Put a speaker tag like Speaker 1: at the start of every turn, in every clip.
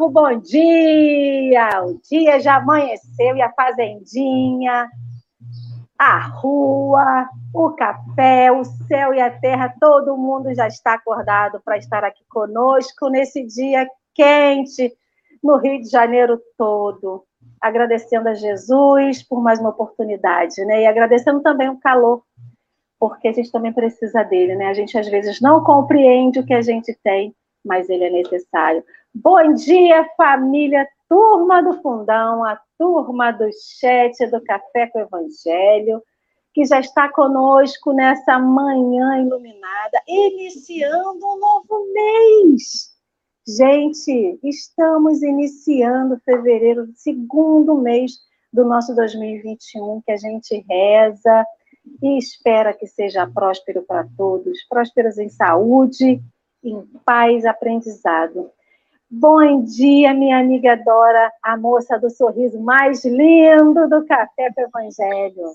Speaker 1: Povo, bom dia! O dia já amanheceu e a fazendinha, a rua, o café, o céu e a terra, todo mundo já está acordado para estar aqui conosco nesse dia quente no Rio de Janeiro todo. Agradecendo a Jesus por mais uma oportunidade, né? E agradecendo também o calor, porque a gente também precisa dele, né? A gente às vezes não compreende o que a gente tem, mas ele é necessário. Bom dia, família, turma do Fundão, a turma do chat do Café com o Evangelho, que já está conosco nessa manhã iluminada, iniciando um novo mês. Gente, estamos iniciando fevereiro, segundo mês do nosso 2021, que a gente reza e espera que seja próspero para todos, prósperos em saúde em paz aprendizado. Bom dia, minha amiga Dora, a moça do sorriso mais lindo do Café do Evangelho.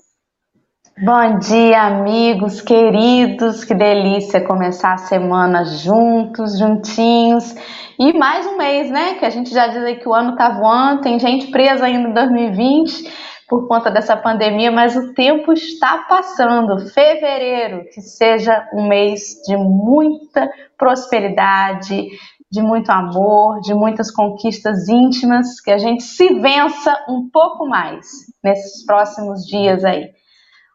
Speaker 2: Bom dia, amigos queridos, que delícia começar a semana juntos, juntinhos. E mais um mês, né? Que a gente já diz aí que o ano tá voando, tem gente presa ainda em 2020 por conta dessa pandemia, mas o tempo está passando. Fevereiro, que seja um mês de muita prosperidade, de muito amor, de muitas conquistas íntimas, que a gente se vença um pouco mais nesses próximos dias aí.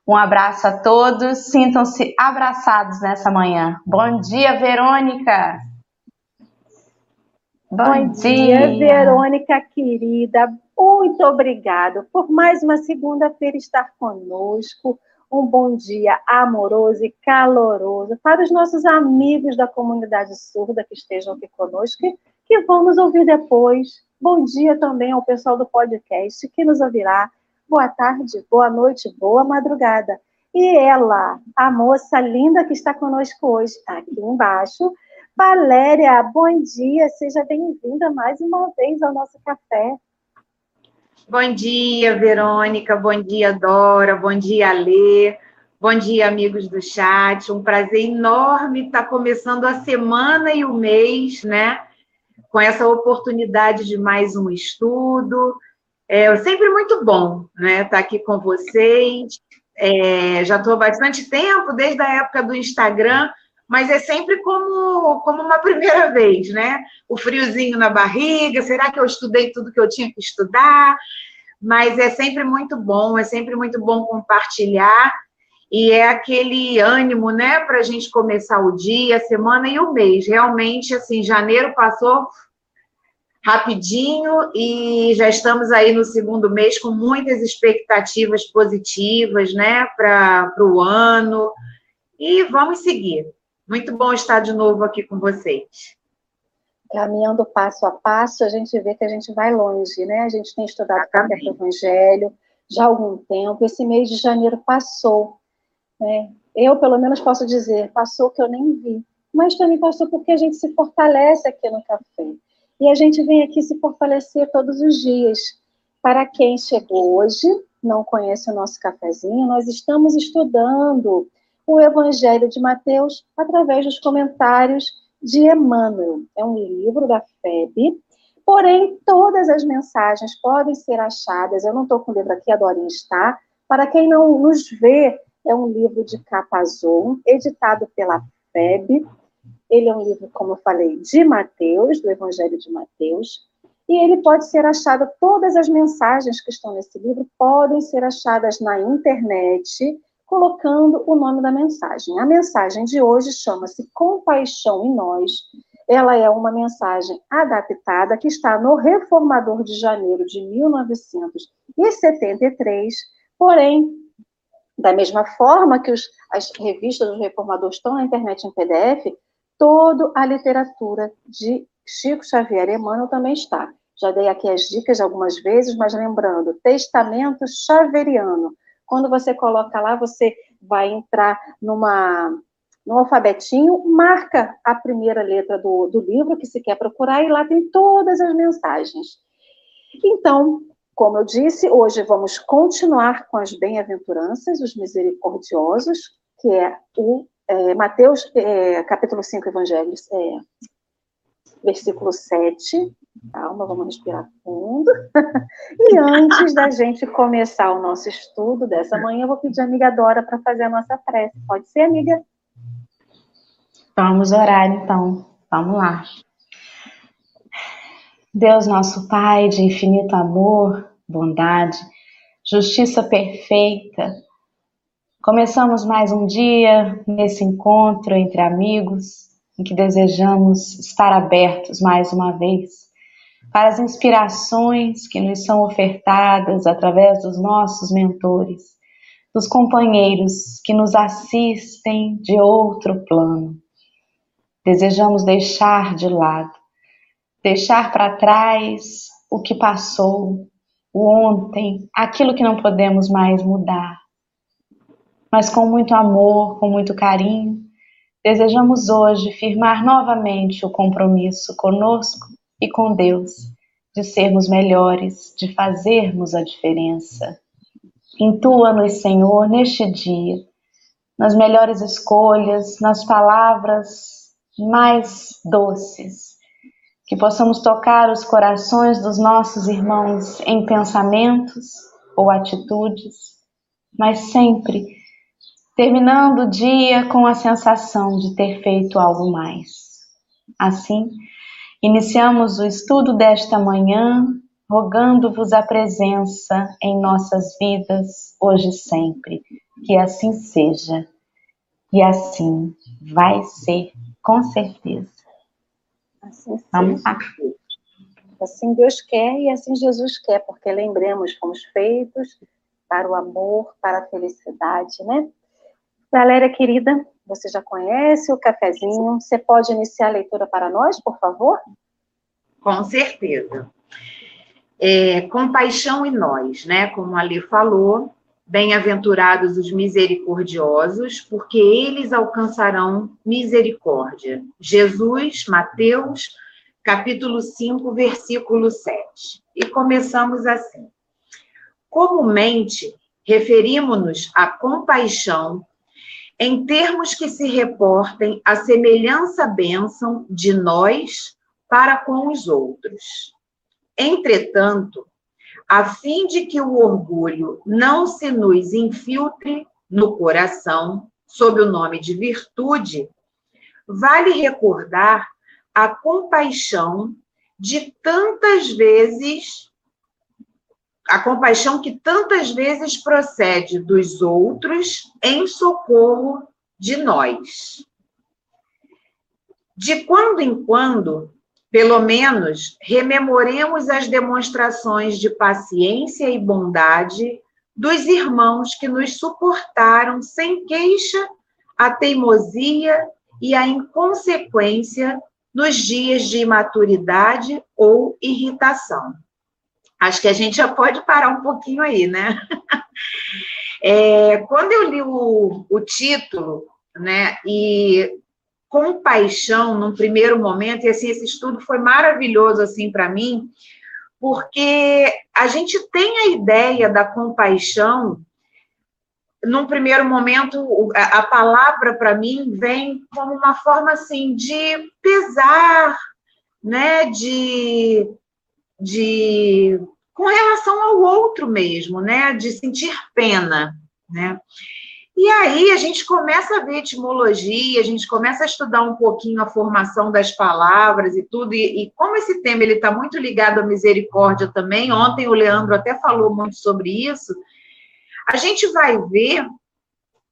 Speaker 2: Um abraço a todos, sintam-se abraçados nessa manhã. Bom dia, Verônica!
Speaker 1: Bom, Bom dia, dia, Verônica querida. Muito obrigado por mais uma segunda-feira estar conosco. Um bom dia amoroso e caloroso para os nossos amigos da comunidade surda que estejam aqui conosco, que vamos ouvir depois. Bom dia também ao pessoal do podcast que nos ouvirá. Boa tarde, boa noite, boa madrugada. E ela, a moça linda que está conosco hoje, aqui embaixo, Valéria, bom dia, seja bem-vinda mais uma vez ao nosso café.
Speaker 3: Bom dia, Verônica, bom dia, Dora, bom dia, Alê, bom dia, amigos do chat. Um prazer enorme estar começando a semana e o mês, né? Com essa oportunidade de mais um estudo. É sempre muito bom, né? Estar aqui com vocês. É, já estou há bastante tempo, desde a época do Instagram, mas é sempre como, como uma primeira vez, né? O friozinho na barriga, será que eu estudei tudo que eu tinha que estudar? Mas é sempre muito bom, é sempre muito bom compartilhar e é aquele ânimo, né, para a gente começar o dia, a semana e o mês. Realmente, assim, janeiro passou rapidinho e já estamos aí no segundo mês com muitas expectativas positivas, né, para o ano. E vamos seguir. Muito bom estar de novo aqui com vocês.
Speaker 1: Caminhando passo a passo, a gente vê que a gente vai longe, né? A gente tem estudado o Evangelho já há algum tempo. Esse mês de janeiro passou. Né? Eu, pelo menos, posso dizer, passou que eu nem vi. Mas também passou porque a gente se fortalece aqui no café. E a gente vem aqui se fortalecer todos os dias. Para quem chegou hoje, não conhece o nosso cafezinho, nós estamos estudando o Evangelho de Mateus através dos comentários de Emmanuel. É um livro da FEB, porém, todas as mensagens podem ser achadas. Eu não estou com o livro aqui, a Dorinha está. Para quem não nos vê, é um livro de capa azul, editado pela FEB. Ele é um livro, como eu falei, de Mateus, do Evangelho de Mateus. E ele pode ser achado, todas as mensagens que estão nesse livro podem ser achadas na internet colocando o nome da mensagem. A mensagem de hoje chama-se Compaixão em Nós. Ela é uma mensagem adaptada que está no Reformador de janeiro de 1973, porém, da mesma forma que os, as revistas do Reformador estão na internet em PDF, toda a literatura de Chico Xavier Emmanuel também está. Já dei aqui as dicas algumas vezes, mas lembrando, Testamento Xaveriano, quando você coloca lá, você vai entrar numa, no alfabetinho, marca a primeira letra do, do livro que se quer procurar e lá tem todas as mensagens. Então, como eu disse, hoje vamos continuar com as bem-aventuranças, os misericordiosos, que é o é, Mateus, é, capítulo 5, Evangelhos, é, versículo 7. Calma, vamos respirar fundo. e antes da gente começar o nosso estudo dessa manhã, eu vou pedir a amiga Dora para fazer a nossa prece. Pode ser, amiga?
Speaker 2: Vamos orar então. Vamos lá. Deus, nosso Pai de infinito amor, bondade, justiça perfeita, começamos mais um dia nesse encontro entre amigos, em que desejamos estar abertos mais uma vez para as inspirações que nos são ofertadas através dos nossos mentores, dos companheiros que nos assistem de outro plano. Desejamos deixar de lado deixar para trás o que passou, o ontem, aquilo que não podemos mais mudar. Mas com muito amor, com muito carinho, desejamos hoje firmar novamente o compromisso conosco e com Deus, de sermos melhores, de fazermos a diferença. Intua-nos, Senhor, neste dia, nas melhores escolhas, nas palavras mais doces, que possamos tocar os corações dos nossos irmãos em pensamentos ou atitudes, mas sempre terminando o dia com a sensação de ter feito algo mais. Assim, iniciamos o estudo desta manhã, rogando-vos a presença em nossas vidas hoje e sempre. Que assim seja. E assim vai ser, com certeza.
Speaker 1: Assim Vamos lá. Assim Deus quer e assim Jesus quer, porque lembremos, fomos feitos para o amor, para a felicidade, né? Galera querida, você já conhece o cafezinho? Você pode iniciar a leitura para nós, por favor?
Speaker 3: Com certeza. É, compaixão e nós, né? Como ali falou, Bem-aventurados os misericordiosos, porque eles alcançarão misericórdia. Jesus, Mateus, capítulo 5, versículo 7. E começamos assim. Comumente, referimos-nos à compaixão em termos que se reportem à semelhança bênção de nós para com os outros. Entretanto, a fim de que o orgulho não se nos infiltre no coração, sob o nome de virtude, vale recordar a compaixão de tantas vezes, a compaixão que tantas vezes procede dos outros em socorro de nós. De quando em quando, pelo menos, rememoremos as demonstrações de paciência e bondade dos irmãos que nos suportaram sem queixa a teimosia e a inconsequência nos dias de imaturidade ou irritação. Acho que a gente já pode parar um pouquinho aí, né? É, quando eu li o, o título, né, e compaixão num primeiro momento, e assim, esse estudo foi maravilhoso assim para mim, porque a gente tem a ideia da compaixão num primeiro momento, a palavra para mim vem como uma forma assim de pesar, né, de, de com relação ao outro mesmo, né, de sentir pena, né? E aí a gente começa a ver etimologia, a gente começa a estudar um pouquinho a formação das palavras e tudo, e, e como esse tema ele está muito ligado à misericórdia também, ontem o Leandro até falou muito sobre isso, a gente vai ver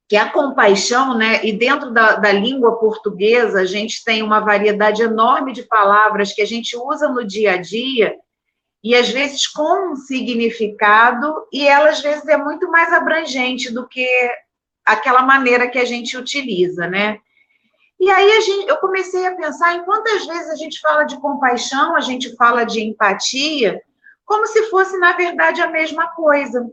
Speaker 3: que a compaixão, né, e dentro da, da língua portuguesa, a gente tem uma variedade enorme de palavras que a gente usa no dia a dia, e às vezes com um significado, e ela às vezes é muito mais abrangente do que aquela maneira que a gente utiliza, né? E aí gente, eu comecei a pensar em quantas vezes a gente fala de compaixão, a gente fala de empatia, como se fosse, na verdade, a mesma coisa.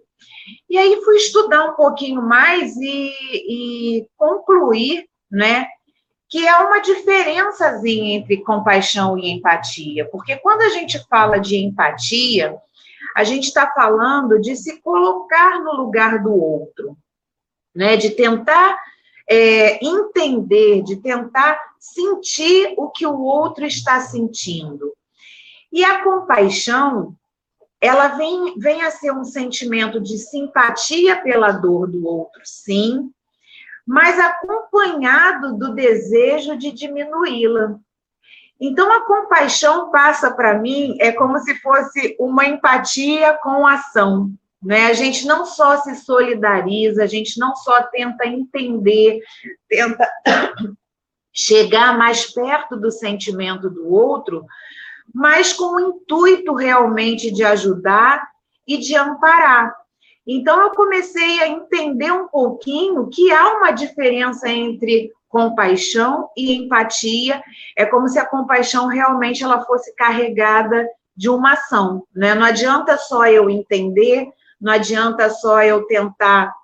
Speaker 3: E aí fui estudar um pouquinho mais e, e concluir, né, que há uma diferençazinha entre compaixão e empatia, porque quando a gente fala de empatia, a gente está falando de se colocar no lugar do outro né, de tentar é, entender, de tentar sentir o que o outro está sentindo. E a compaixão, ela vem, vem a ser um sentimento de simpatia pela dor do outro, sim, mas acompanhado do desejo de diminuí-la. Então, a compaixão passa para mim, é como se fosse uma empatia com ação. Né? A gente não só se solidariza, a gente não só tenta entender, tenta chegar mais perto do sentimento do outro, mas com o intuito realmente de ajudar e de amparar. Então, eu comecei a entender um pouquinho que há uma diferença entre compaixão e empatia. É como se a compaixão realmente ela fosse carregada de uma ação, né? Não adianta só eu entender, não adianta só eu tentar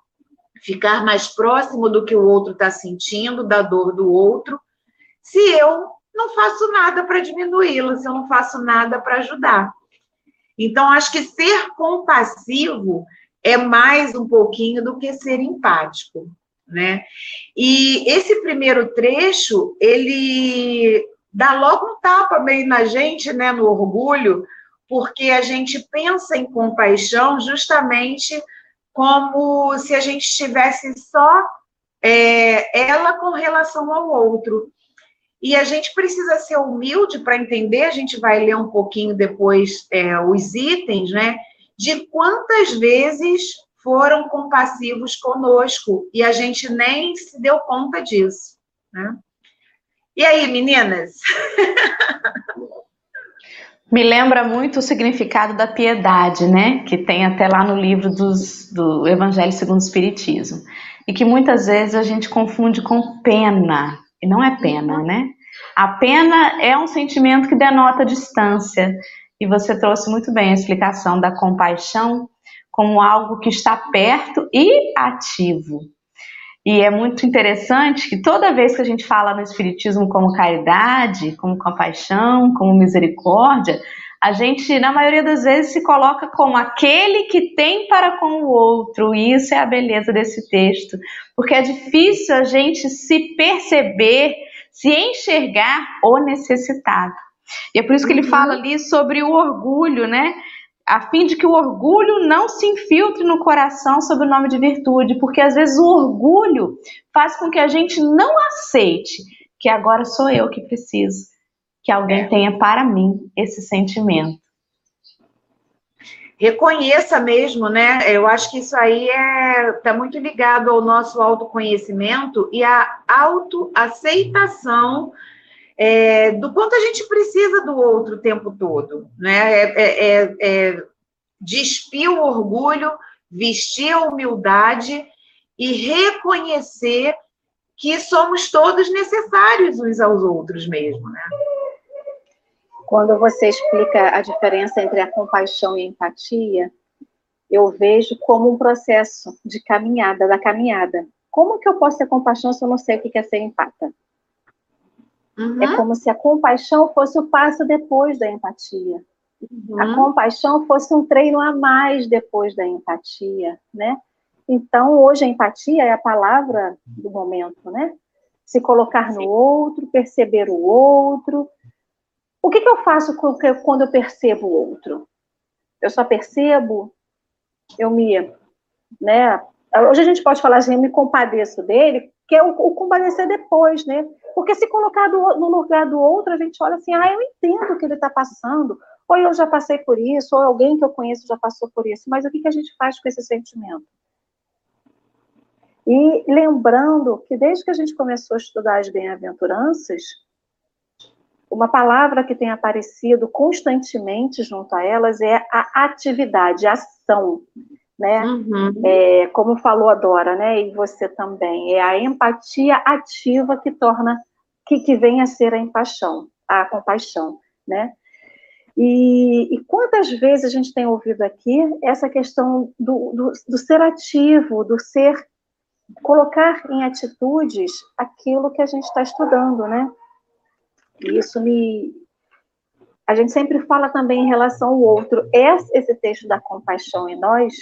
Speaker 3: ficar mais próximo do que o outro está sentindo, da dor do outro, se eu não faço nada para diminuí-la, se eu não faço nada para ajudar. Então, acho que ser compassivo é mais um pouquinho do que ser empático né? E esse primeiro trecho, ele dá logo um tapa meio na gente, né, no orgulho, porque a gente pensa em compaixão justamente como se a gente estivesse só é, ela com relação ao outro. E a gente precisa ser humilde para entender, a gente vai ler um pouquinho depois é, os itens, né? De quantas vezes foram compassivos conosco e a gente nem se deu conta disso. Né? E aí, meninas?
Speaker 2: Me lembra muito o significado da piedade, né? Que tem até lá no livro dos, do Evangelho segundo o Espiritismo. E que muitas vezes a gente confunde com pena. E não é pena, né? A pena é um sentimento que denota distância. E você trouxe muito bem a explicação da compaixão como algo que está perto e ativo. E é muito interessante que toda vez que a gente fala no Espiritismo como caridade, como compaixão, como misericórdia, a gente, na maioria das vezes, se coloca como aquele que tem para com o outro. E isso é a beleza desse texto, porque é difícil a gente se perceber, se enxergar o necessitado. E é por isso que ele uhum. fala ali sobre o orgulho, né? a fim de que o orgulho não se infiltre no coração sob o nome de virtude, porque às vezes o orgulho faz com que a gente não aceite que agora sou eu que preciso, que alguém é. tenha para mim esse sentimento.
Speaker 3: Reconheça mesmo, né? Eu acho que isso aí é está muito ligado ao nosso autoconhecimento e à autoaceitação é, do quanto a gente precisa do outro o tempo todo, né? É, é, é, é despir o orgulho, vestir a humildade e reconhecer que somos todos necessários uns aos outros mesmo, né?
Speaker 1: Quando você explica a diferença entre a compaixão e a empatia, eu vejo como um processo de caminhada, da caminhada. Como que eu posso ter compaixão se eu não sei o que é ser empata? Uhum. É como se a compaixão fosse o passo depois da empatia. Uhum. A compaixão fosse um treino a mais depois da empatia, né? Então, hoje a empatia é a palavra do momento, né? Se colocar no outro, perceber o outro. O que, que eu faço quando eu percebo o outro? Eu só percebo, eu me, né? Hoje a gente pode falar assim, eu me compadeço dele, que é o, o compadecer depois, né? Porque se colocar do, no lugar do outro, a gente olha assim, ah, eu entendo o que ele está passando, ou eu já passei por isso, ou alguém que eu conheço já passou por isso, mas o que, que a gente faz com esse sentimento? E lembrando que desde que a gente começou a estudar as bem-aventuranças, uma palavra que tem aparecido constantemente junto a elas é a atividade, a ação né? Uhum. É, como falou a Dora, né? E você também, é a empatia ativa que torna que, que vem a ser a empaixão, a compaixão, né? E, e, quantas vezes a gente tem ouvido aqui essa questão do, do, do ser ativo, do ser colocar em atitudes aquilo que a gente está estudando, né? E isso me. A gente sempre fala também em relação ao outro. Esse, esse texto da compaixão em nós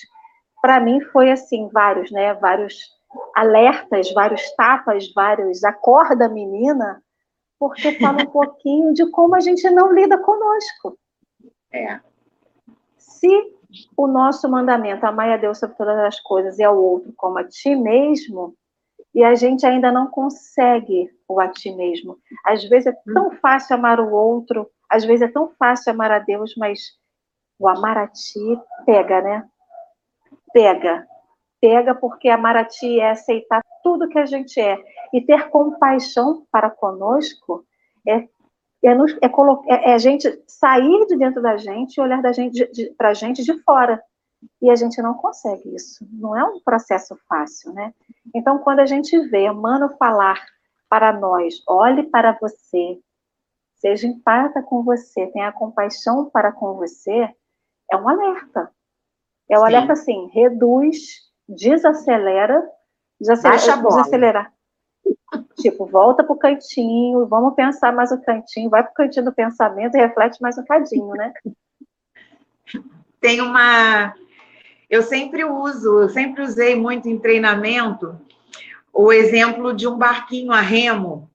Speaker 1: para mim foi assim, vários, né? Vários alertas, vários tapas, vários acorda menina, porque fala um pouquinho de como a gente não lida conosco.
Speaker 3: É.
Speaker 1: Se o nosso mandamento, amar a Deus sobre todas as coisas e ao outro como a ti mesmo, e a gente ainda não consegue o a ti mesmo. Às vezes é tão fácil amar o outro, às vezes é tão fácil amar a Deus, mas o amar a ti pega, né? Pega. Pega porque a ti é aceitar tudo que a gente é. E ter compaixão para conosco é, é, nos, é, é, é a gente sair de dentro da gente e olhar da gente para a gente de fora. E a gente não consegue isso. Não é um processo fácil, né? Então, quando a gente vê Mano falar para nós, olhe para você, seja empata com você, tenha compaixão para com você, é um alerta. É Sim. alerta assim, reduz, desacelera, desacelera, desacelerar. Tipo, volta pro cantinho, vamos pensar mais um cantinho, vai pro cantinho do pensamento e reflete mais um cadinho, né?
Speaker 3: Tem uma. Eu sempre uso, eu sempre usei muito em treinamento o exemplo de um barquinho a remo,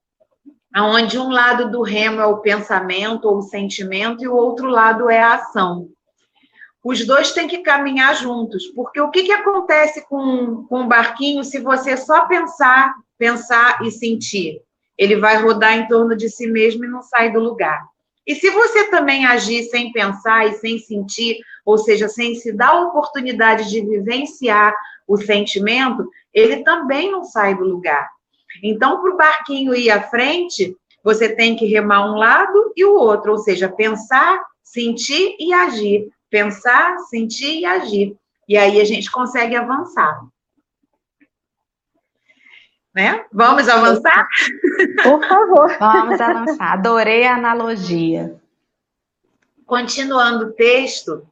Speaker 3: onde um lado do remo é o pensamento ou o sentimento e o outro lado é a ação. Os dois têm que caminhar juntos, porque o que, que acontece com, com o barquinho se você só pensar, pensar e sentir? Ele vai rodar em torno de si mesmo e não sai do lugar. E se você também agir sem pensar e sem sentir, ou seja, sem se dar a oportunidade de vivenciar o sentimento, ele também não sai do lugar. Então, para o barquinho ir à frente, você tem que remar um lado e o outro, ou seja, pensar, sentir e agir. Pensar, sentir e agir. E aí a gente consegue avançar. Né? Vamos avançar?
Speaker 2: Por favor. Vamos avançar. Adorei a analogia.
Speaker 3: Continuando o texto,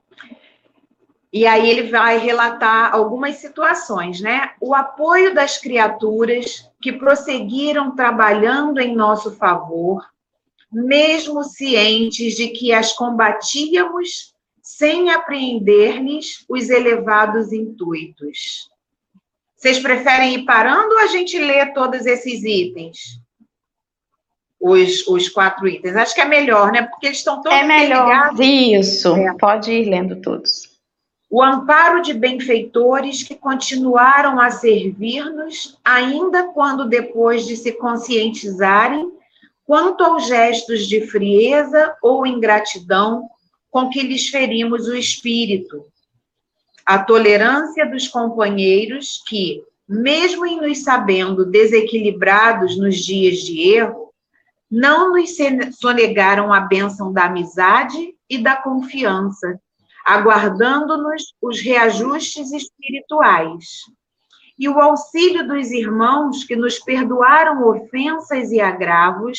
Speaker 3: e aí ele vai relatar algumas situações, né? O apoio das criaturas que prosseguiram trabalhando em nosso favor, mesmo cientes de que as combatíamos sem apreender-lhes os elevados intuitos. Vocês preferem ir parando ou a gente lê todos esses itens? Os, os quatro itens. Acho que é melhor, né? Porque eles estão todos.
Speaker 2: É melhor. Isso. É. Pode ir lendo todos
Speaker 3: o amparo de benfeitores que continuaram a servir-nos, ainda quando depois de se conscientizarem quanto aos gestos de frieza ou ingratidão com que lhes ferimos o espírito. A tolerância dos companheiros que, mesmo em nos sabendo desequilibrados nos dias de erro, não nos sonegaram a bênção da amizade e da confiança, aguardando-nos os reajustes espirituais. E o auxílio dos irmãos que nos perdoaram ofensas e agravos,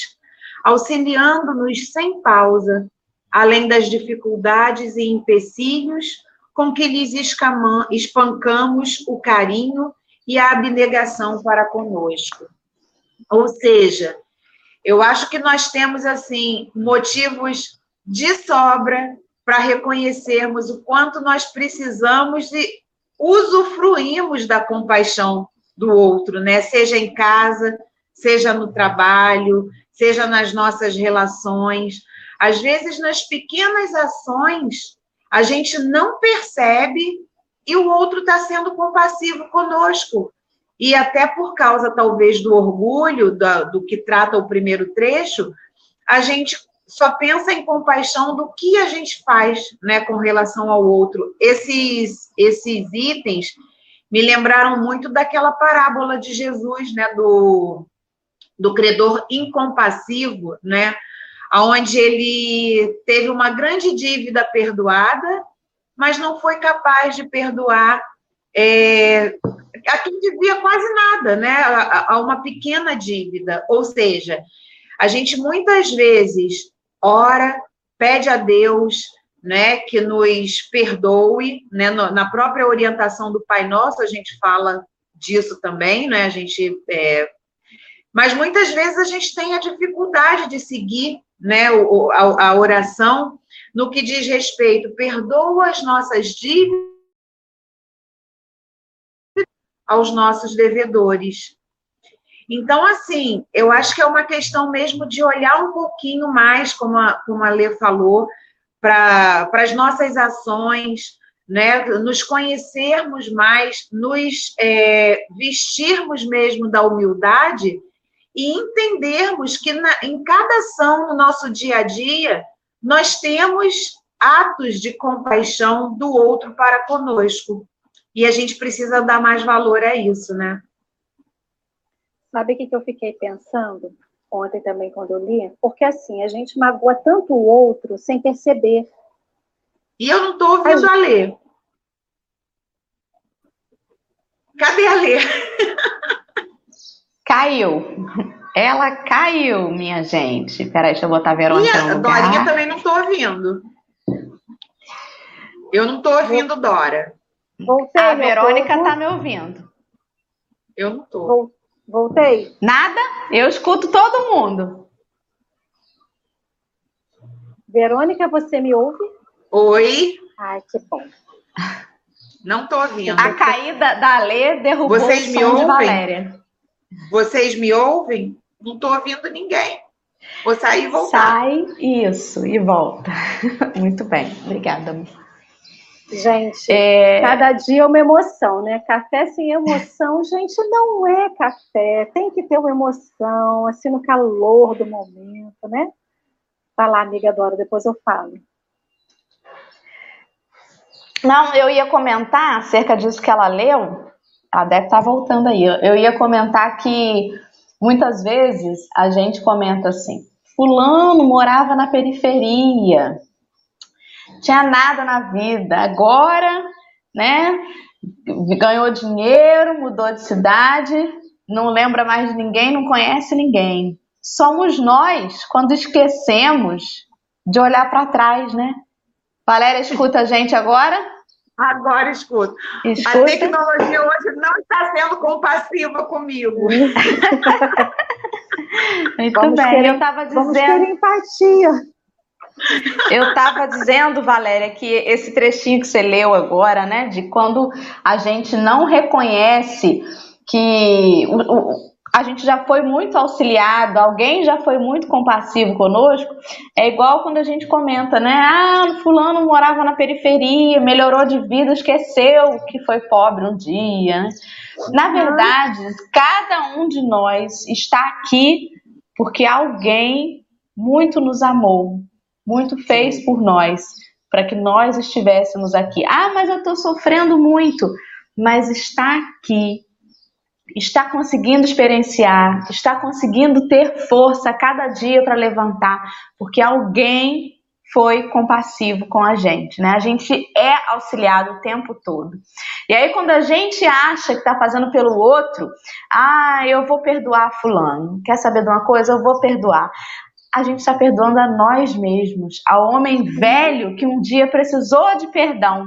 Speaker 3: auxiliando-nos sem pausa, além das dificuldades e empecilhos com que lhes espancamos o carinho e a abnegação para conosco. Ou seja, eu acho que nós temos assim motivos de sobra para reconhecermos o quanto nós precisamos de usufruirmos da compaixão do outro, né? Seja em casa, seja no trabalho, seja nas nossas relações. Às vezes, nas pequenas ações, a gente não percebe e o outro está sendo compassivo conosco. E até por causa, talvez, do orgulho do, do que trata o primeiro trecho, a gente só pensa em compaixão do que a gente faz, né, com relação ao outro. Esses esses itens me lembraram muito daquela parábola de Jesus, né, do do credor incompassivo, né, aonde ele teve uma grande dívida perdoada, mas não foi capaz de perdoar é, a quem devia quase nada, né, a, a uma pequena dívida. Ou seja, a gente muitas vezes ora, pede a Deus né, que nos perdoe, né, na própria orientação do Pai Nosso a gente fala disso também, né, a gente, é... mas muitas vezes a gente tem a dificuldade de seguir, né, a, oração no que diz respeito, perdoa as nossas dívidas aos nossos devedores. Então, assim, eu acho que é uma questão mesmo de olhar um pouquinho mais, como a, como a Lê falou, para as nossas ações, né? nos conhecermos mais, nos é, vestirmos mesmo da humildade e entendermos que na, em cada ação no nosso dia a dia, nós temos atos de compaixão do outro para conosco. E a gente precisa dar mais valor a isso, né?
Speaker 1: Sabe o que, eu fiquei pensando ontem também quando eu li? Porque assim, a gente magoa tanto o outro sem perceber.
Speaker 3: E eu não estou ouvindo a, a ler. Cadê a ler?
Speaker 2: Caiu. Ela caiu, minha gente. Peraí, deixa eu botar a Verônica
Speaker 3: minha,
Speaker 2: no lugar.
Speaker 3: Dorinha também não estou ouvindo. Eu não estou ouvindo Dora.
Speaker 2: Voltei, a Verônica está me ouvindo.
Speaker 3: Eu não estou.
Speaker 1: Voltei.
Speaker 2: Nada? Eu escuto todo mundo.
Speaker 1: Verônica, você me ouve?
Speaker 3: Oi.
Speaker 1: Ai, que bom.
Speaker 3: Não estou ouvindo.
Speaker 2: A caída da Lê derrubou
Speaker 3: Vocês
Speaker 2: o
Speaker 3: me
Speaker 2: som
Speaker 3: ouvem?
Speaker 2: de Valéria.
Speaker 3: Vocês me ouvem? Não estou ouvindo ninguém. Vou sair e voltar.
Speaker 2: Sai, isso, e volta. Muito bem, obrigada.
Speaker 1: Gente, é... cada dia é uma emoção, né? Café sem emoção, gente, não é café. Tem que ter uma emoção, assim, no calor do momento, né? Tá lá, amiga Dora, depois eu falo.
Speaker 2: Não, eu ia comentar acerca disso que ela leu. Ela deve estar voltando aí. Eu ia comentar que muitas vezes a gente comenta assim: Fulano morava na periferia, tinha nada na vida, agora, né, ganhou dinheiro, mudou de cidade, não lembra mais de ninguém, não conhece ninguém. Somos nós quando esquecemos de olhar para trás, né? Valéria, escuta a gente agora?
Speaker 3: Agora escuto. Escuta. A tecnologia hoje não está sendo compassiva comigo.
Speaker 2: Muito vamos bem,
Speaker 1: ter,
Speaker 2: eu estava dizendo.
Speaker 1: Vamos ter empatia.
Speaker 2: Eu estava dizendo, Valéria, que esse trechinho que você leu agora, né, de quando a gente não reconhece que o, o, a gente já foi muito auxiliado, alguém já foi muito compassivo conosco, é igual quando a gente comenta, né? Ah, fulano morava na periferia, melhorou de vida, esqueceu que foi pobre um dia. Né? Na verdade, cada um de nós está aqui porque alguém muito nos amou, muito fez por nós, para que nós estivéssemos aqui. Ah, mas eu estou sofrendo muito. Mas está aqui está conseguindo experienciar, está conseguindo ter força cada dia para levantar, porque alguém foi compassivo com a gente, né? A gente é auxiliado o tempo todo. E aí, quando a gente acha que está fazendo pelo outro, ah, eu vou perdoar fulano. Quer saber de uma coisa? Eu vou perdoar. A gente está perdoando a nós mesmos, ao homem velho que um dia precisou de perdão,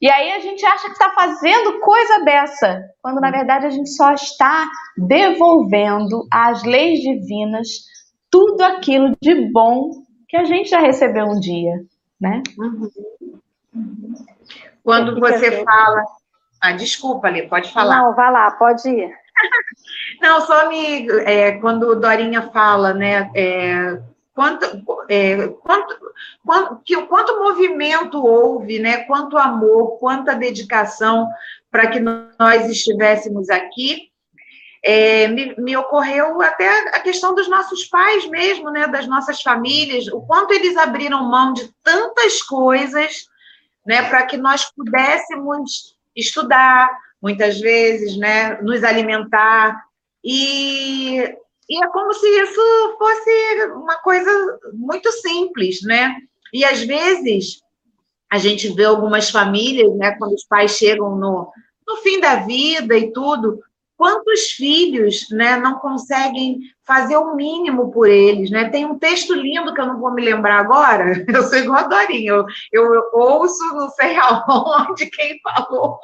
Speaker 2: e aí a gente acha que está fazendo coisa dessa, quando na verdade a gente só está devolvendo às leis divinas tudo aquilo de bom que a gente já recebeu um dia, né? Uhum.
Speaker 3: Quando você fala, ah, desculpa, ali, pode falar.
Speaker 1: Não, vai lá, pode ir.
Speaker 3: Não, só me é, quando Dorinha fala, né? É, quanto, é, quanto, quanto, que, quanto movimento houve, né? quanto amor, quanta dedicação para que nós estivéssemos aqui. É, me, me, ocorreu até a questão dos nossos pais mesmo, né, das nossas famílias, o quanto eles abriram mão de tantas coisas, né, para que nós pudéssemos estudar, muitas vezes, né, nos alimentar e e é como se isso fosse uma coisa muito simples, né? E às vezes a gente vê algumas famílias, né, quando os pais chegam no, no fim da vida e tudo, quantos filhos né, não conseguem fazer o mínimo por eles, né? Tem um texto lindo que eu não vou me lembrar agora, eu sou igual a Dorinha, eu, eu ouço, não sei aonde, quem falou,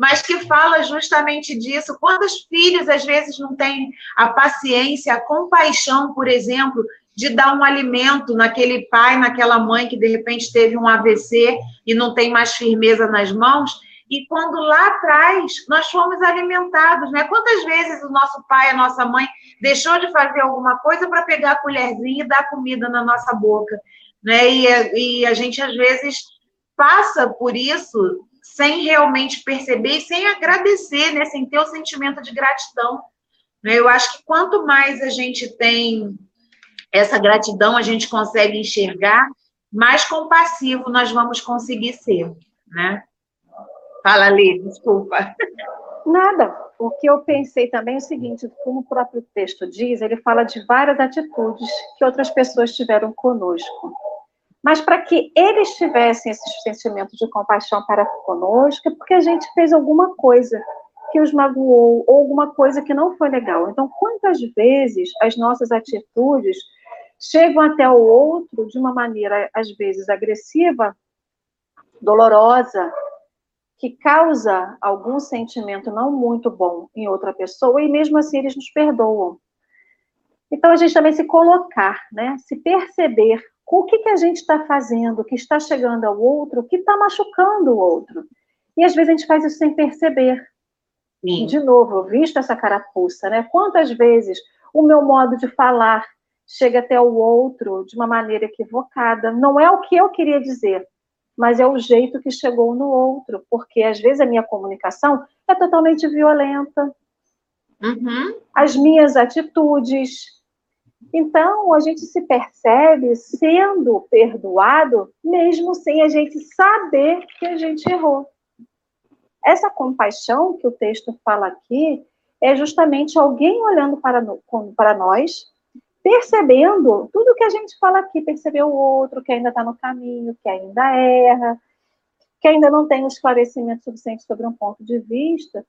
Speaker 3: mas que fala justamente disso. Quantos filhos, às vezes, não têm a paciência, a compaixão, por exemplo, de dar um alimento naquele pai, naquela mãe que de repente teve um AVC e não tem mais firmeza nas mãos, e quando lá atrás nós fomos alimentados, né? Quantas vezes o nosso pai, a nossa mãe deixou de fazer alguma coisa para pegar a colherzinha e dar comida na nossa boca, né? E, e a gente às vezes passa por isso sem realmente perceber e sem agradecer, né? Sem ter o sentimento de gratidão. Né? Eu acho que quanto mais a gente tem essa gratidão, a gente consegue enxergar, mais compassivo nós vamos conseguir ser, né? Fala, ali, desculpa.
Speaker 1: Nada. O que eu pensei também é o seguinte, como o próprio texto diz, ele fala de várias atitudes que outras pessoas tiveram conosco. Mas para que eles tivessem esse sentimento de compaixão para conosco, é porque a gente fez alguma coisa que os magoou, ou alguma coisa que não foi legal. Então, quantas vezes as nossas atitudes chegam até o outro de uma maneira, às vezes, agressiva, dolorosa, que causa algum sentimento não muito bom em outra pessoa, e mesmo assim eles nos perdoam. Então, a gente também se colocar, né? se perceber o que, que a gente está fazendo, que está chegando ao outro, que está machucando o outro. E às vezes a gente faz isso sem perceber. Sim. De novo, eu visto essa carapuça, né? Quantas vezes o meu modo de falar chega até o outro de uma maneira equivocada. Não é o que eu queria dizer, mas é o jeito que chegou no outro, porque às vezes a minha comunicação é totalmente violenta. Uhum. As minhas atitudes, então, a gente se percebe sendo perdoado, mesmo sem a gente saber que a gente errou. Essa compaixão que o texto fala aqui é justamente alguém olhando para, para nós, percebendo tudo que a gente fala aqui, perceber o outro que ainda está no caminho, que ainda erra, que ainda não tem um esclarecimento suficiente sobre um ponto de vista,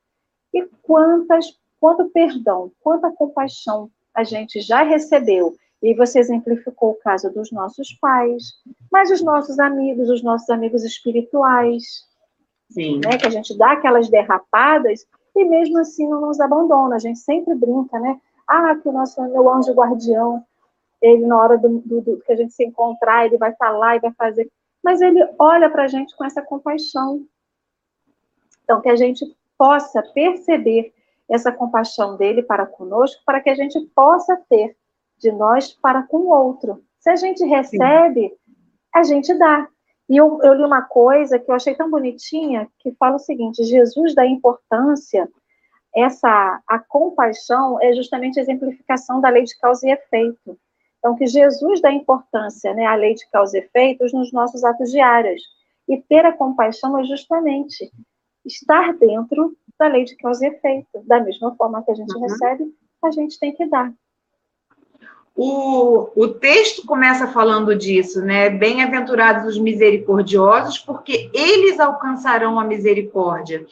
Speaker 1: e quantas, quanto perdão, quanta compaixão a gente já recebeu. E você exemplificou o caso dos nossos pais, mas os nossos amigos, os nossos amigos espirituais, Sim. Né, que a gente dá aquelas derrapadas e mesmo assim não nos abandona. A gente sempre brinca, né? Ah, que o nosso meu anjo guardião, ele na hora do, do, do que a gente se encontrar, ele vai falar e vai fazer. Mas ele olha para a gente com essa compaixão. Então, que a gente possa perceber essa compaixão dele para conosco, para que a gente possa ter de nós para com o outro. Se a gente recebe, Sim. a gente dá. E eu, eu, li uma coisa que eu achei tão bonitinha, que fala o seguinte: Jesus dá importância, essa a compaixão é justamente a exemplificação da lei de causa e efeito. Então, que Jesus dá importância né, à lei de causa e efeitos nos nossos atos diários. E ter a compaixão é justamente estar dentro da lei de causa e efeito. Da mesma forma que a gente uhum. recebe, a gente tem que dar.
Speaker 3: O, o texto começa falando disso, né? Bem-aventurados os misericordiosos, porque eles alcançarão a misericórdia.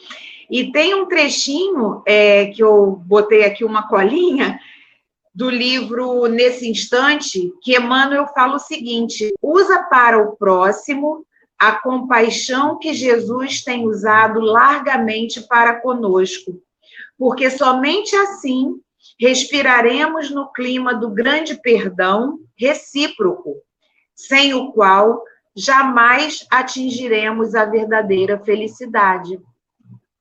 Speaker 3: E tem um trechinho é, que eu botei aqui uma colinha do livro Nesse Instante, que Emmanuel fala o seguinte: usa para o próximo a compaixão que Jesus tem usado largamente para conosco, porque somente assim respiraremos no clima do grande perdão recíproco, sem o qual jamais atingiremos a verdadeira felicidade.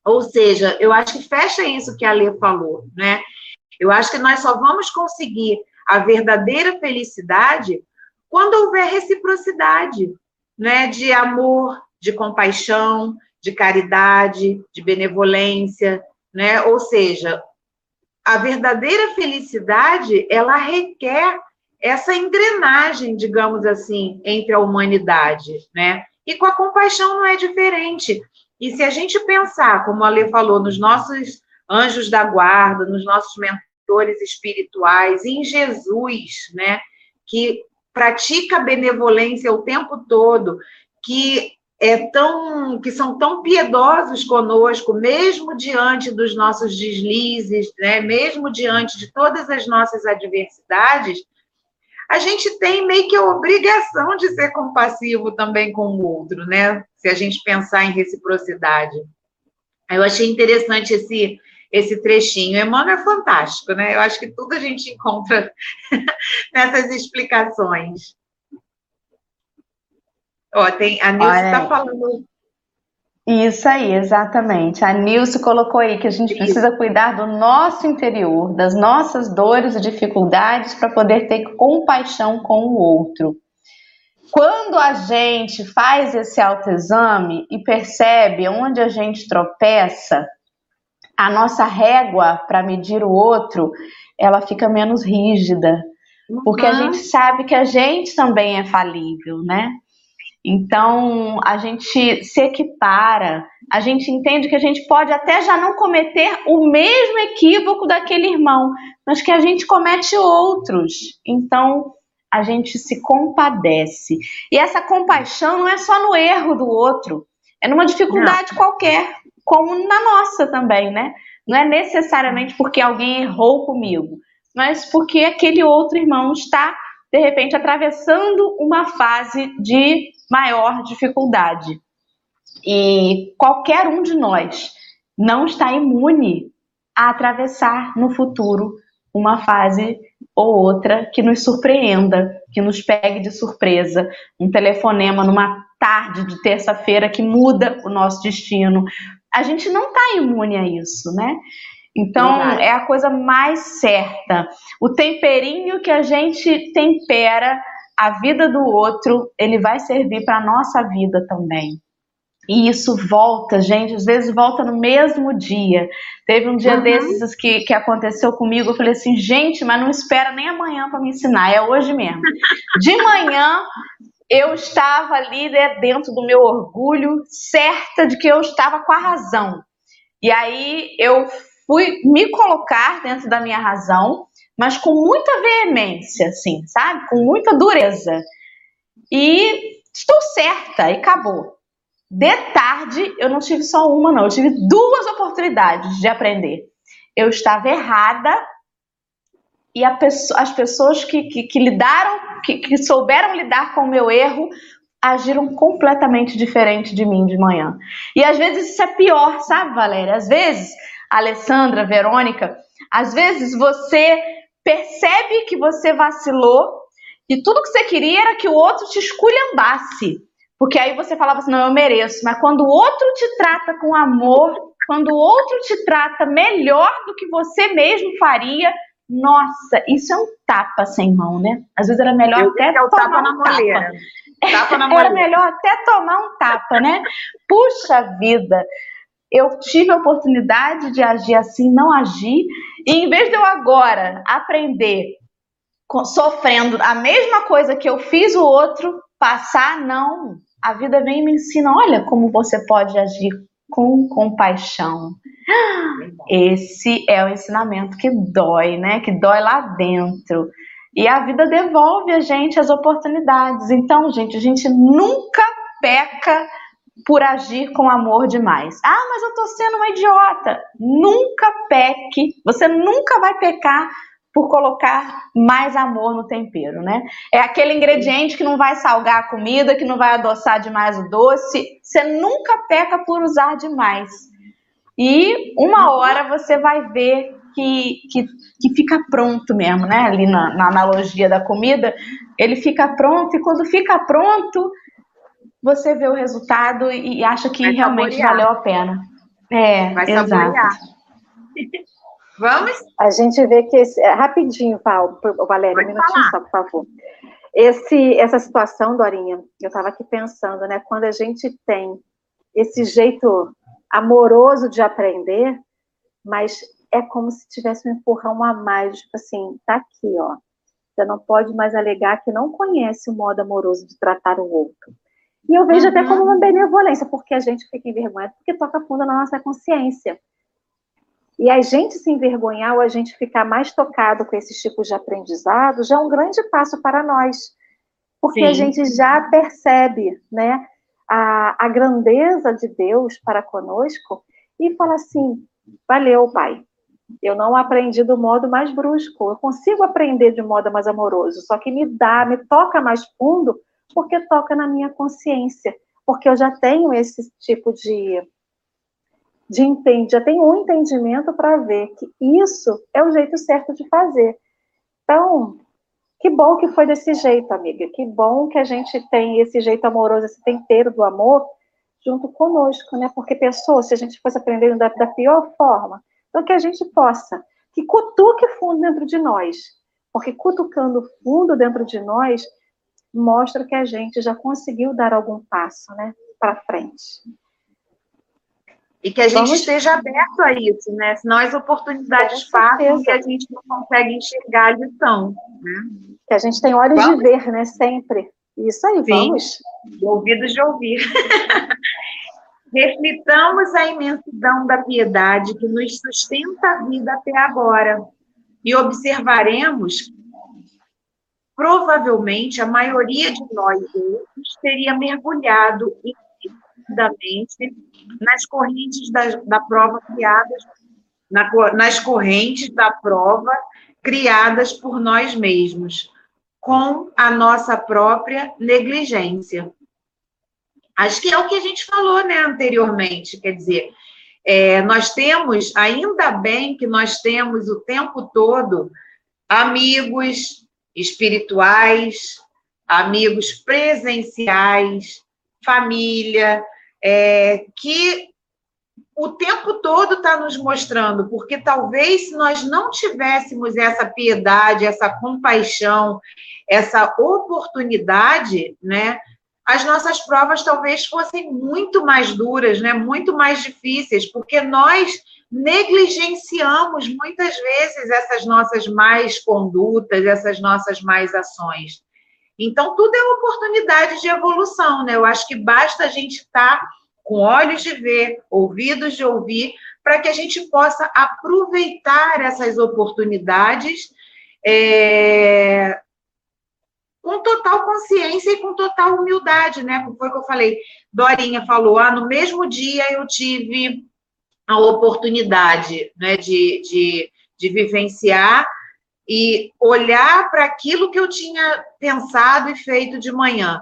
Speaker 3: Ou seja, eu acho que fecha isso que a Lê falou, né? Eu acho que nós só vamos conseguir a verdadeira felicidade quando houver reciprocidade, né, de amor, de compaixão, de caridade, de benevolência, né? Ou seja, a verdadeira felicidade, ela requer essa engrenagem, digamos assim, entre a humanidade, né? E com a compaixão não é diferente. E se a gente pensar, como a Lê falou, nos nossos anjos da guarda, nos nossos mentores espirituais, em Jesus, né? Que pratica benevolência o tempo todo, que é tão que são tão piedosos conosco, mesmo diante dos nossos deslizes, né? Mesmo diante de todas as nossas adversidades, a gente tem meio que a obrigação de ser compassivo também com o outro, né? Se a gente pensar em reciprocidade. Eu achei interessante esse esse trechinho. Emmanuel é fantástico, né? Eu acho que tudo a gente encontra nessas explicações. Ó, tem, a Nilce está falando.
Speaker 2: Isso aí, exatamente. A Nilce colocou aí que a gente precisa cuidar do nosso interior, das nossas dores e dificuldades para poder ter compaixão com o outro. Quando a gente faz esse autoexame e percebe onde a gente tropeça, a nossa régua para medir o outro, ela fica menos rígida, porque a gente sabe que a gente também é falível, né? Então, a gente se equipara, a gente entende que a gente pode até já não cometer o mesmo equívoco daquele irmão, mas que a gente comete outros. Então, a gente se compadece. E essa compaixão não é só no erro do outro, é numa dificuldade não. qualquer, como na nossa também, né? Não é necessariamente porque alguém errou comigo, mas porque aquele outro irmão está, de repente, atravessando uma fase de maior dificuldade. E qualquer um de nós não está imune a atravessar no futuro uma fase ou outra que nos surpreenda, que nos pegue de surpresa, um telefonema numa tarde de terça-feira que muda o nosso destino. A gente não está imune a isso, né? Então Verdade. é a coisa mais certa. O temperinho que a gente tempera a vida do outro, ele vai servir para a nossa vida também. E isso volta, gente, às vezes volta no mesmo dia. Teve um dia uhum. desses que, que aconteceu comigo, eu falei assim, gente, mas não espera nem amanhã para me ensinar, é hoje mesmo. De manhã, eu estava ali né, dentro do meu orgulho, certa de que eu estava com a razão. E aí eu fui me colocar dentro da minha razão, mas com muita veemência, assim, sabe? Com muita dureza. E estou certa, e acabou. De tarde, eu não tive só uma, não. Eu tive duas oportunidades de aprender. Eu estava errada e pessoa, as pessoas que, que, que lidaram, que, que souberam lidar com o meu erro, agiram completamente diferente de mim de manhã. E às vezes isso é pior, sabe, Valéria? Às vezes, Alessandra, Verônica, às vezes você percebe que você vacilou e tudo que você queria era que o outro te esculhambasse. Porque aí você falava assim, não, eu mereço. Mas quando o outro te trata com amor, quando o outro te trata melhor do que você mesmo faria, nossa, isso é um tapa sem mão, né? Às vezes era melhor eu até é tomar tapa um na tapa. tapa na era melhor até tomar um tapa, né? Puxa vida, eu tive a oportunidade de agir assim, não agir, e em vez de eu agora aprender sofrendo a mesma coisa que eu fiz o outro, passar, não a vida vem e me ensina: olha como você pode agir com compaixão. Esse é o ensinamento que dói, né? Que dói lá dentro. E a vida devolve a gente as oportunidades. Então, gente, a gente nunca peca por agir com amor demais. Ah, mas eu tô sendo uma idiota. Nunca peque. Você nunca vai pecar por colocar mais amor no tempero, né? É aquele ingrediente que não vai salgar a comida, que não vai adoçar demais o doce. Você nunca peca por usar demais. E uma hora você vai ver que, que, que fica pronto mesmo, né? Ali na, na analogia da comida, ele fica pronto e quando fica pronto, você vê o resultado e, acha que vai realmente saborear. valeu a pena. É, vai exato. Saborear.
Speaker 1: Vamos? A gente vê que esse, é, rapidinho, Paulo, Valéria, um minutinho falar. só, por favor. Esse, essa situação, Dorinha, eu estava aqui pensando, né? Quando a gente tem esse jeito amoroso de aprender, mas é como se tivesse um empurrão a mais, tipo assim, tá aqui, ó. Você não pode mais alegar que não conhece o modo amoroso de tratar o outro. E eu vejo uhum. até como uma benevolência, porque a gente fica envergonhado, porque toca fundo na nossa consciência. E a gente se envergonhar ou a gente ficar mais tocado com esses tipos de aprendizado já é um grande passo para nós, porque Sim. a gente já percebe, né, a, a grandeza de Deus para conosco e fala assim: valeu, Pai. Eu não aprendi do modo mais brusco, eu consigo aprender de modo mais amoroso, só que me dá, me toca mais fundo, porque toca na minha consciência, porque eu já tenho esse tipo de de entende, já tem um entendimento para ver que isso é o jeito certo de fazer. Então, que bom que foi desse jeito, amiga. Que bom que a gente tem esse jeito amoroso, esse tempero do amor, junto conosco, né? Porque pensou, se a gente fosse aprendendo da, da pior forma, então que a gente possa, que cutuque fundo dentro de nós, porque cutucando fundo dentro de nós mostra que a gente já conseguiu dar algum passo, né, para frente.
Speaker 3: E que a gente Vamos... esteja aberto a isso, né? Senão as oportunidades passam e a gente não consegue enxergar a lição, né?
Speaker 1: Que a gente tem olhos vamos? de ver, né? Sempre. Isso aí, Sim. vamos.
Speaker 3: Ouvidos de ouvir. Reflitamos a imensidão da piedade que nos sustenta a vida até agora e observaremos provavelmente a maioria de nós outros teria mergulhado infinitamente nas correntes da, da prova criadas, na, nas correntes da prova criadas por nós mesmos, com a nossa própria negligência. Acho que é o que a gente falou né, anteriormente, quer dizer, é, nós temos, ainda bem que nós temos o tempo todo amigos espirituais, amigos presenciais, família, é, que o tempo todo está nos mostrando, porque talvez se nós não tivéssemos essa piedade, essa compaixão, essa oportunidade, né, as nossas provas talvez fossem muito mais duras, né? muito mais difíceis, porque nós negligenciamos muitas vezes essas nossas mais condutas, essas nossas mais ações. Então, tudo é oportunidade de evolução, né? Eu acho que basta a gente estar tá com olhos de ver, ouvidos de ouvir, para que a gente possa aproveitar essas oportunidades é, com total consciência e com total humildade, né? Como foi que eu falei? Dorinha falou, ah, no mesmo dia eu tive a oportunidade né, de, de, de vivenciar e olhar para aquilo que eu tinha pensado e feito de manhã.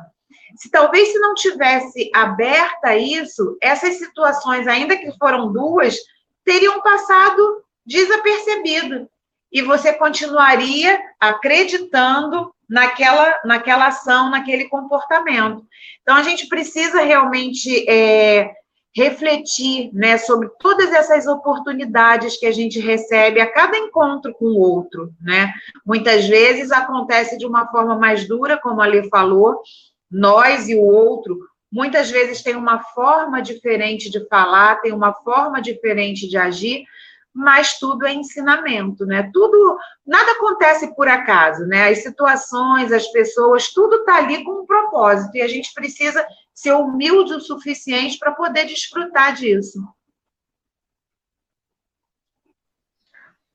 Speaker 3: Se talvez se não tivesse aberta isso, essas situações, ainda que foram duas, teriam passado desapercebido e você continuaria acreditando naquela, naquela ação, naquele comportamento. Então, a gente precisa realmente é, refletir né, sobre todas essas oportunidades que a gente recebe a cada encontro com o outro. Né? Muitas vezes acontece de uma forma mais dura, como a Lê falou, nós e o outro. Muitas vezes tem uma forma diferente de falar, tem uma forma diferente de agir, mas tudo é ensinamento, né? Tudo, nada acontece por acaso, né? As situações, as pessoas, tudo está ali com um propósito e a gente precisa ser humilde o suficiente para poder desfrutar disso.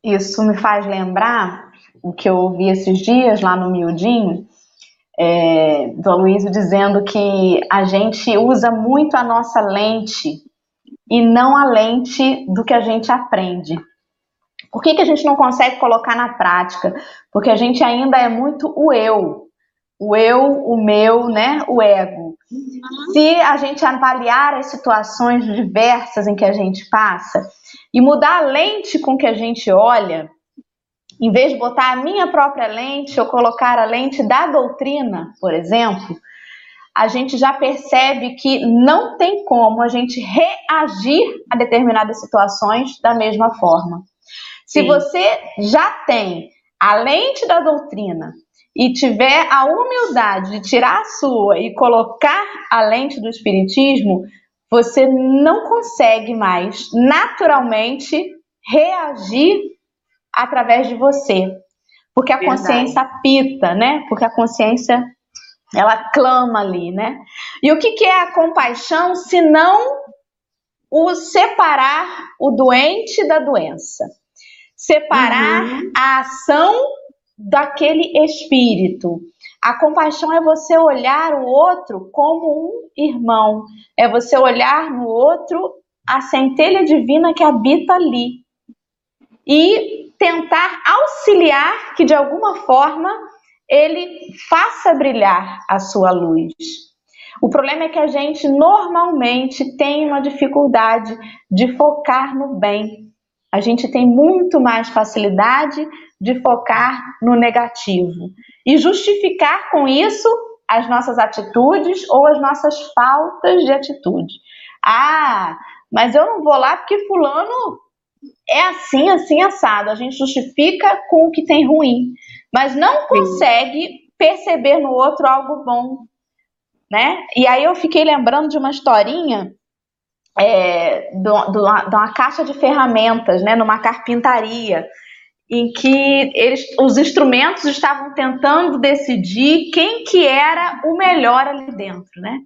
Speaker 2: Isso me faz lembrar o que eu ouvi esses dias lá no Miudinho, é, do Aloysio dizendo que a gente usa muito a nossa lente e não a lente do que a gente aprende. Por que, que a gente não consegue colocar na prática? Porque a gente ainda é muito o eu. O eu, o meu, né? O ego. Se a gente avaliar as situações diversas em que a gente passa e mudar a lente com que a gente olha, em vez de botar a minha própria lente ou colocar a lente da doutrina, por exemplo, a gente já percebe que não tem como a gente reagir a determinadas situações da mesma forma. Se Sim. você já tem a lente da doutrina e tiver a humildade de tirar a sua e colocar a lente do espiritismo, você não consegue mais naturalmente reagir através de você. Porque a Verdade. consciência pita, né? Porque a consciência ela clama ali, né? E o que, que é a compaixão se não o separar o doente da doença? Separar uhum. a ação daquele espírito. A compaixão é você olhar o outro como um irmão, é você olhar no outro a centelha divina que habita ali e tentar auxiliar que de alguma forma ele faça brilhar a sua luz. O problema é que a gente normalmente tem uma dificuldade de focar no bem. A gente tem muito mais facilidade de focar no negativo e justificar com isso as nossas atitudes ou as nossas faltas de atitude. Ah, mas eu não vou lá porque fulano é assim, assim, assado. A gente justifica com o que tem ruim, mas não consegue perceber no outro algo bom, né? E aí eu fiquei lembrando de uma historinha é, de, uma caixa de ferramentas, né, numa carpintaria, em que eles, os instrumentos estavam tentando decidir quem que era o melhor ali dentro, né?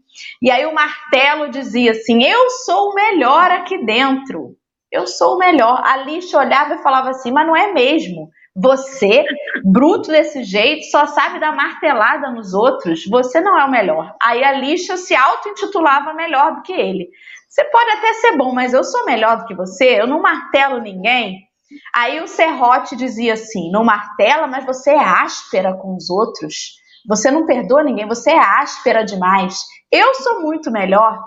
Speaker 2: E aí o martelo dizia assim: "Eu sou o melhor aqui dentro. Eu sou o melhor". A lixa olhava e falava assim: "Mas não é mesmo? Você, bruto desse jeito, só sabe dar martelada nos outros. Você não é o melhor". Aí a lixa se auto-intitulava melhor do que ele. Você pode até ser bom, mas eu sou melhor do que você, eu não martelo ninguém. Aí o serrote dizia assim: não martela, mas você é áspera com os outros. Você não perdoa ninguém, você é áspera demais. Eu sou muito melhor.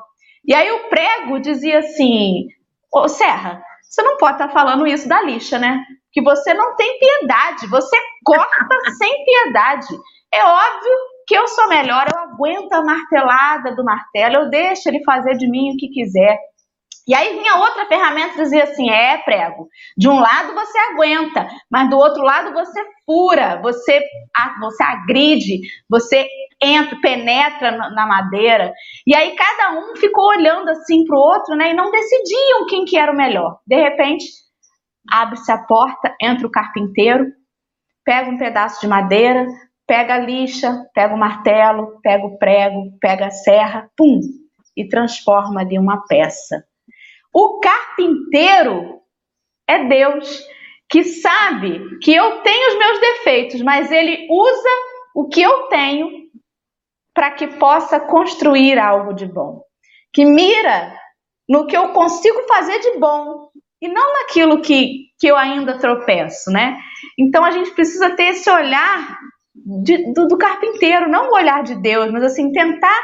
Speaker 2: E aí o prego dizia assim: Ô Serra, você não pode estar tá falando isso da lixa, né? Que você não tem piedade, você corta sem piedade. É óbvio que eu sou melhor, eu aguento a martelada do martelo, eu deixo ele fazer de mim o que quiser. E aí vinha outra ferramenta e dizia assim: é prego. De um lado você aguenta, mas do outro lado você fura, você, você agride, você entra, penetra na madeira. E aí cada um ficou olhando assim para o outro, né? E não decidiam quem que era o melhor. De repente, abre-se a porta, entra o carpinteiro, pega um pedaço de madeira, pega a lixa, pega o martelo, pega o prego, pega a serra, pum, e transforma ali uma peça. O carpinteiro é Deus que sabe que eu tenho os meus defeitos, mas ele usa o que eu tenho para que possa construir algo de bom. Que mira no que eu consigo fazer de bom e não naquilo que, que eu ainda tropeço, né? Então a gente precisa ter esse olhar de, do, do carpinteiro, não o olhar de Deus, mas assim, tentar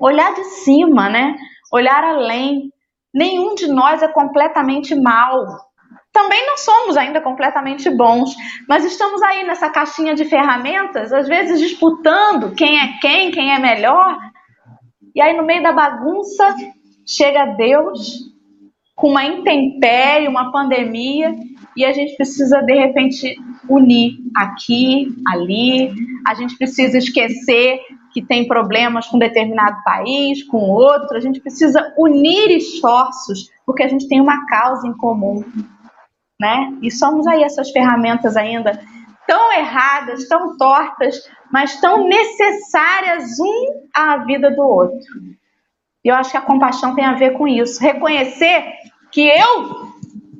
Speaker 2: olhar de cima, né? Olhar além. Nenhum de nós é completamente mal. Também não somos ainda completamente bons, mas estamos aí nessa caixinha de ferramentas, às vezes disputando quem é quem, quem é melhor. E aí, no meio da bagunça, chega Deus com uma intempérie, uma pandemia, e a gente precisa, de repente, unir aqui, ali. A gente precisa esquecer que tem problemas com determinado país, com outro. A gente precisa unir esforços, porque a gente tem uma causa em comum. Né? E somos aí essas ferramentas ainda tão erradas, tão tortas, mas tão necessárias um à vida do outro. E eu acho que a compaixão tem a ver com isso. Reconhecer que eu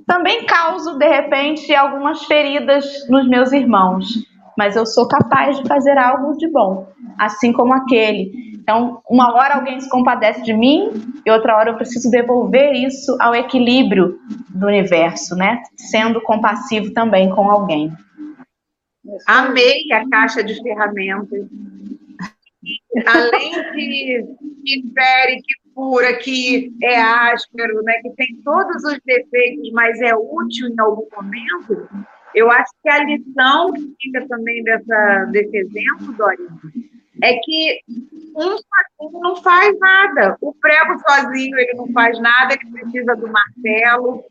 Speaker 2: também causo, de repente, algumas feridas nos meus irmãos, mas eu sou capaz de fazer algo de bom, assim como aquele. Então, uma hora alguém se compadece de mim e outra hora eu preciso devolver isso ao equilíbrio do universo, né? Sendo compassivo também com alguém.
Speaker 3: Amei a caixa de ferramentas. Além de que fere, que cura, que é áspero, né, que tem todos os defeitos, mas é útil em algum momento, eu acho que a lição que fica também dessa, desse exemplo, Dorinha, é que um sozinho não faz nada. O prego sozinho ele não faz nada, ele precisa do martelo.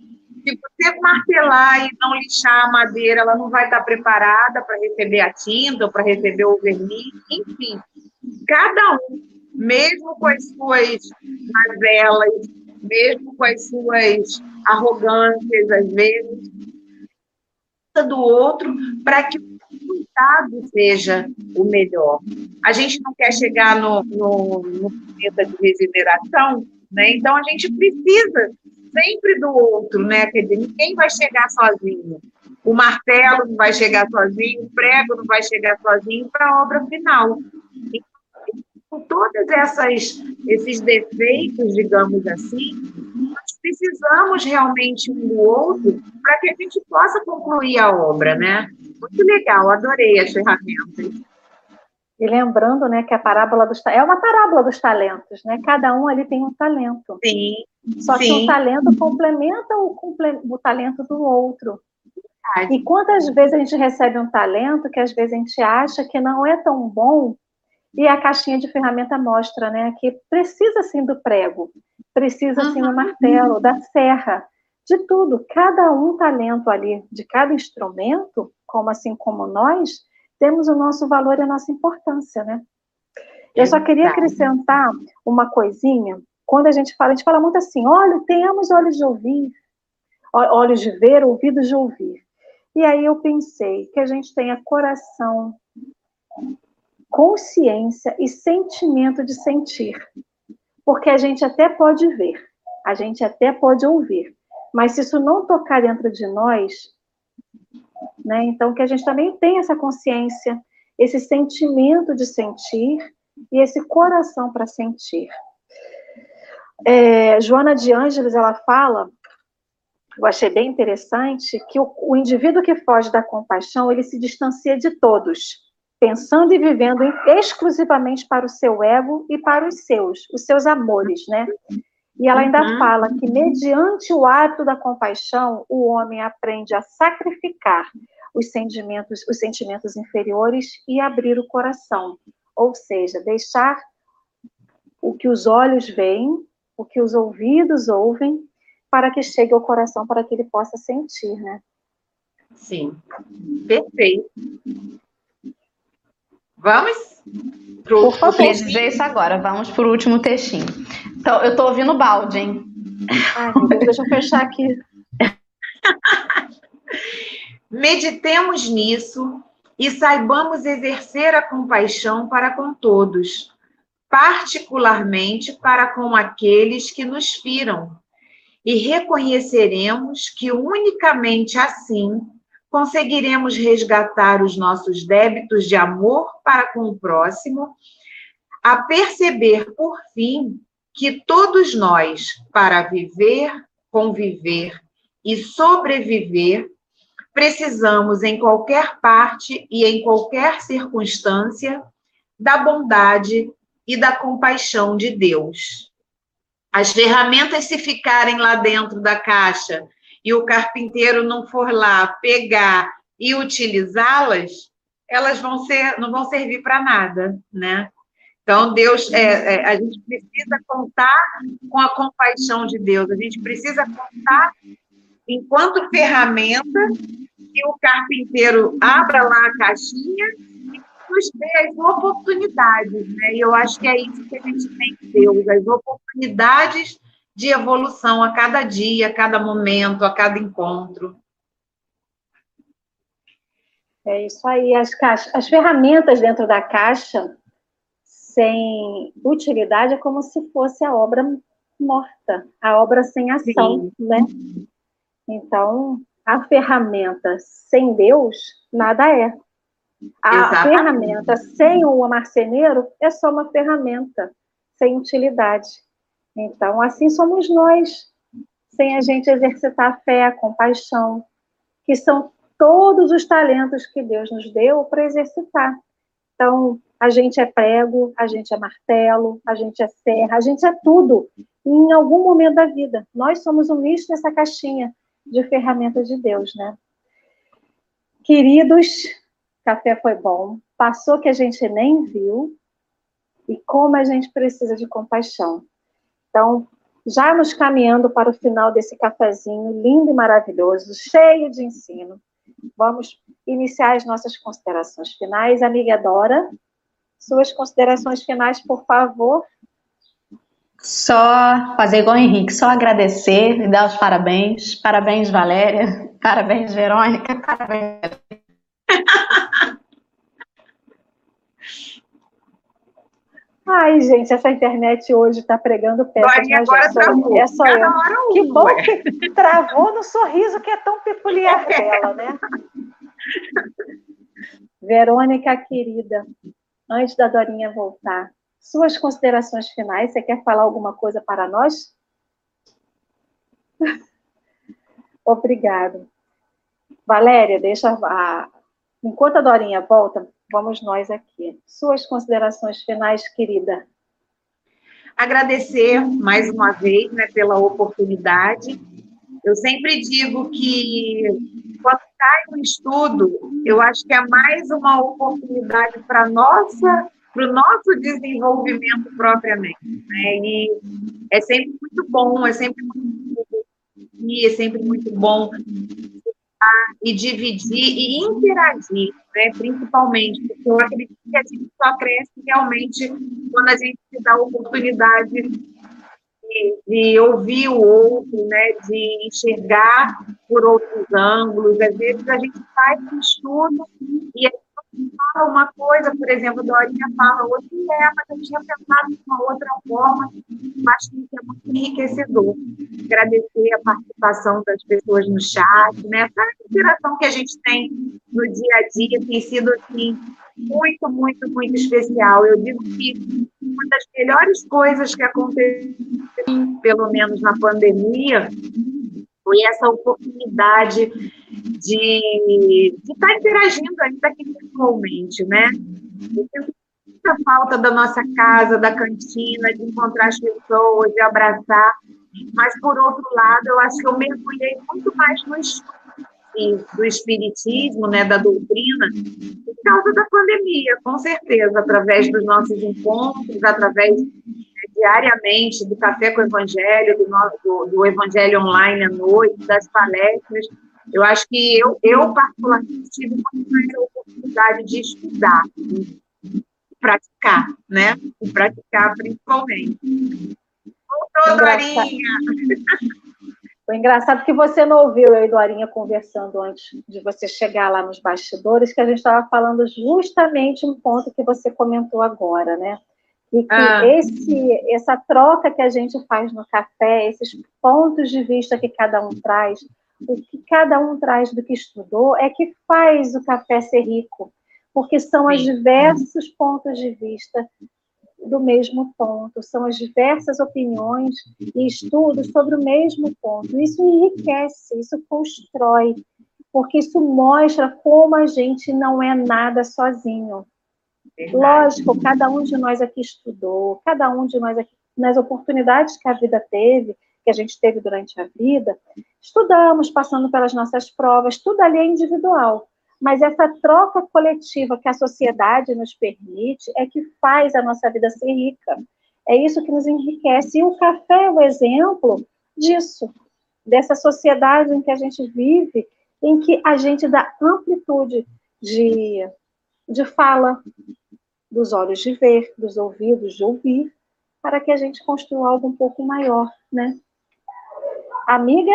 Speaker 3: Se você martelar e não lixar a madeira, ela não vai estar preparada para receber a tinta para receber o verniz. Enfim, cada um mesmo com as suas mazelas, mesmo com as suas arrogâncias, às vezes, do outro para que o resultado seja o melhor. A gente não quer chegar no, no, no planeta de regeneração, né? então a gente precisa sempre do outro, né? Quer dizer, ninguém vai chegar sozinho. O martelo não vai chegar sozinho, o prego não vai chegar sozinho para a obra final com todos essas, esses defeitos, digamos assim, nós precisamos realmente um do outro para que a gente possa concluir a obra, né? Muito legal, adorei as ferramentas.
Speaker 1: E lembrando, né, que a parábola dos é uma parábola dos talentos, né? Cada um ali tem um talento.
Speaker 3: Sim.
Speaker 1: Só sim. que o talento complementa o, o talento do outro. E quantas vezes a gente recebe um talento que às vezes a gente acha que não é tão bom E a caixinha de ferramenta mostra, né, que precisa sim do prego, precisa sim do martelo, da serra, de tudo. Cada um talento ali, de cada instrumento, como assim como nós, temos o nosso valor e a nossa importância, né? Eu só queria acrescentar uma coisinha. Quando a gente fala, a gente fala muito assim: olha, tenhamos olhos de ouvir, olhos de ver, ouvidos de ouvir. E aí eu pensei que a gente tenha coração, consciência e sentimento de sentir. Porque a gente até pode ver, a gente até pode ouvir, mas se isso não tocar dentro de nós, né, então que a gente também tenha essa consciência, esse sentimento de sentir e esse coração para sentir. É, Joana de Ângeles, ela fala eu achei bem interessante que o, o indivíduo que foge da compaixão, ele se distancia de todos, pensando e vivendo exclusivamente para o seu ego e para os seus, os seus amores, né? E ela ainda uhum. fala que, mediante o ato da compaixão, o homem aprende a sacrificar os sentimentos, os sentimentos inferiores e abrir o coração. Ou seja, deixar o que os olhos veem, o que os ouvidos ouvem para que chegue ao coração, para que ele possa sentir, né?
Speaker 3: Sim, perfeito. Vamos pro
Speaker 2: Por favor. Eu dizer isso agora, vamos para o último textinho. Então, eu estou ouvindo balde, hein?
Speaker 1: Ai, deixa eu fechar aqui.
Speaker 3: Meditemos nisso e saibamos exercer a compaixão para com todos, particularmente para com aqueles que nos firam, e reconheceremos que unicamente assim conseguiremos resgatar os nossos débitos de amor para com o próximo, a perceber, por fim, que todos nós, para viver, conviver e sobreviver, precisamos, em qualquer parte e em qualquer circunstância, da bondade e da compaixão de Deus. As ferramentas, se ficarem lá dentro da caixa e o carpinteiro não for lá pegar e utilizá-las, elas vão ser, não vão servir para nada, né? Então, Deus, é, é, a gente precisa contar com a compaixão de Deus, a gente precisa contar enquanto ferramenta que o carpinteiro abra lá a caixinha nos dê as oportunidades, né? E eu acho que é isso que a gente tem Deus, as oportunidades de evolução a cada dia, a cada momento, a cada encontro.
Speaker 1: É isso aí. As, caixas, as ferramentas dentro da caixa, sem utilidade, é como se fosse a obra morta, a obra sem ação, Sim. né? Então, a ferramenta sem Deus, nada é. A Exatamente. ferramenta sem o marceneiro é só uma ferramenta, sem utilidade. Então, assim somos nós, sem a gente exercitar a fé, a compaixão, que são todos os talentos que Deus nos deu para exercitar. Então, a gente é prego, a gente é martelo, a gente é serra, a gente é tudo em algum momento da vida. Nós somos um misto nessa caixinha de ferramentas de Deus, né? Queridos, café foi bom, passou que a gente nem viu, e como a gente precisa de compaixão. Então, já nos caminhando para o final desse cafezinho lindo e maravilhoso, cheio de ensino, vamos iniciar as nossas considerações finais. Amiga Dora, suas considerações finais, por favor.
Speaker 2: Só fazer igual o Henrique, só agradecer e dar os parabéns. Parabéns, Valéria. Parabéns, Verônica. Parabéns.
Speaker 1: Ai, gente, essa internet hoje está pregando peças,
Speaker 3: Agora, agora só,
Speaker 1: é só eu. Que bom que travou no sorriso que é tão peculiar dela, né? Verônica, querida, antes da Dorinha voltar, suas considerações finais, você quer falar alguma coisa para nós? Obrigado. Valéria, deixa a... Enquanto a Dorinha volta, vamos nós aqui. Suas considerações finais, querida.
Speaker 3: Agradecer mais uma vez né, pela oportunidade. Eu sempre digo que quando cai um estudo, eu acho que é mais uma oportunidade para nossa para o nosso desenvolvimento propriamente. Né? E é sempre muito bom, é sempre muito é sempre muito bom e dividir e interagir, né? principalmente, porque eu acredito que a gente só cresce realmente quando a gente se dá a oportunidade de, de, ouvir o outro, né? de enxergar por outros ângulos. Às vezes a gente faz um estudo e fala uma coisa, por exemplo, Dorinha fala outra, é, mas eu tinha pensado de uma outra forma, mas que é muito enriquecedor. Agradecer a participação das pessoas no chat, né? Essa interação que a gente tem no dia a dia tem sido, assim, muito, muito, muito especial. Eu digo que uma das melhores coisas que aconteceu, pelo menos na pandemia, foi essa oportunidade de, estar tá interagindo ainda aqui virtualmente, né? Eu tenho muita falta da nossa casa, da cantina, de encontrar as pessoas, de abraçar, mas, por outro lado, eu acho que eu mergulhei muito mais no do espiritismo, né, da doutrina, por causa da pandemia, com certeza, através dos nossos encontros, através diariamente do Café com o Evangelho, do, do, do Evangelho Online à noite, das palestras. Eu acho que eu, eu particularmente, tive muito mais a oportunidade de estudar, e praticar, né? E praticar principalmente. Voltou, Dorinha!
Speaker 1: Foi engraçado que você não ouviu eu e Dorinha conversando antes de você chegar lá nos bastidores, que a gente estava falando justamente um ponto que você comentou agora, né? E que ah. esse, essa troca que a gente faz no café, esses pontos de vista que cada um traz, o que cada um traz do que estudou, é que faz o café ser rico, porque são os diversos pontos de vista do mesmo ponto, são as diversas opiniões e estudos sobre o mesmo ponto. Isso enriquece, isso constrói, porque isso mostra como a gente não é nada sozinho. Verdade. Lógico, cada um de nós aqui estudou, cada um de nós aqui, nas oportunidades que a vida teve, que a gente teve durante a vida, estudamos, passando pelas nossas provas, tudo ali é individual. Mas essa troca coletiva que a sociedade nos permite é que faz a nossa vida ser rica. É isso que nos enriquece. E o café é o exemplo disso, dessa sociedade em que a gente vive, em que a gente dá amplitude de, de fala, dos olhos de ver, dos ouvidos de ouvir, para que a gente construa algo um pouco maior, né? Amiga,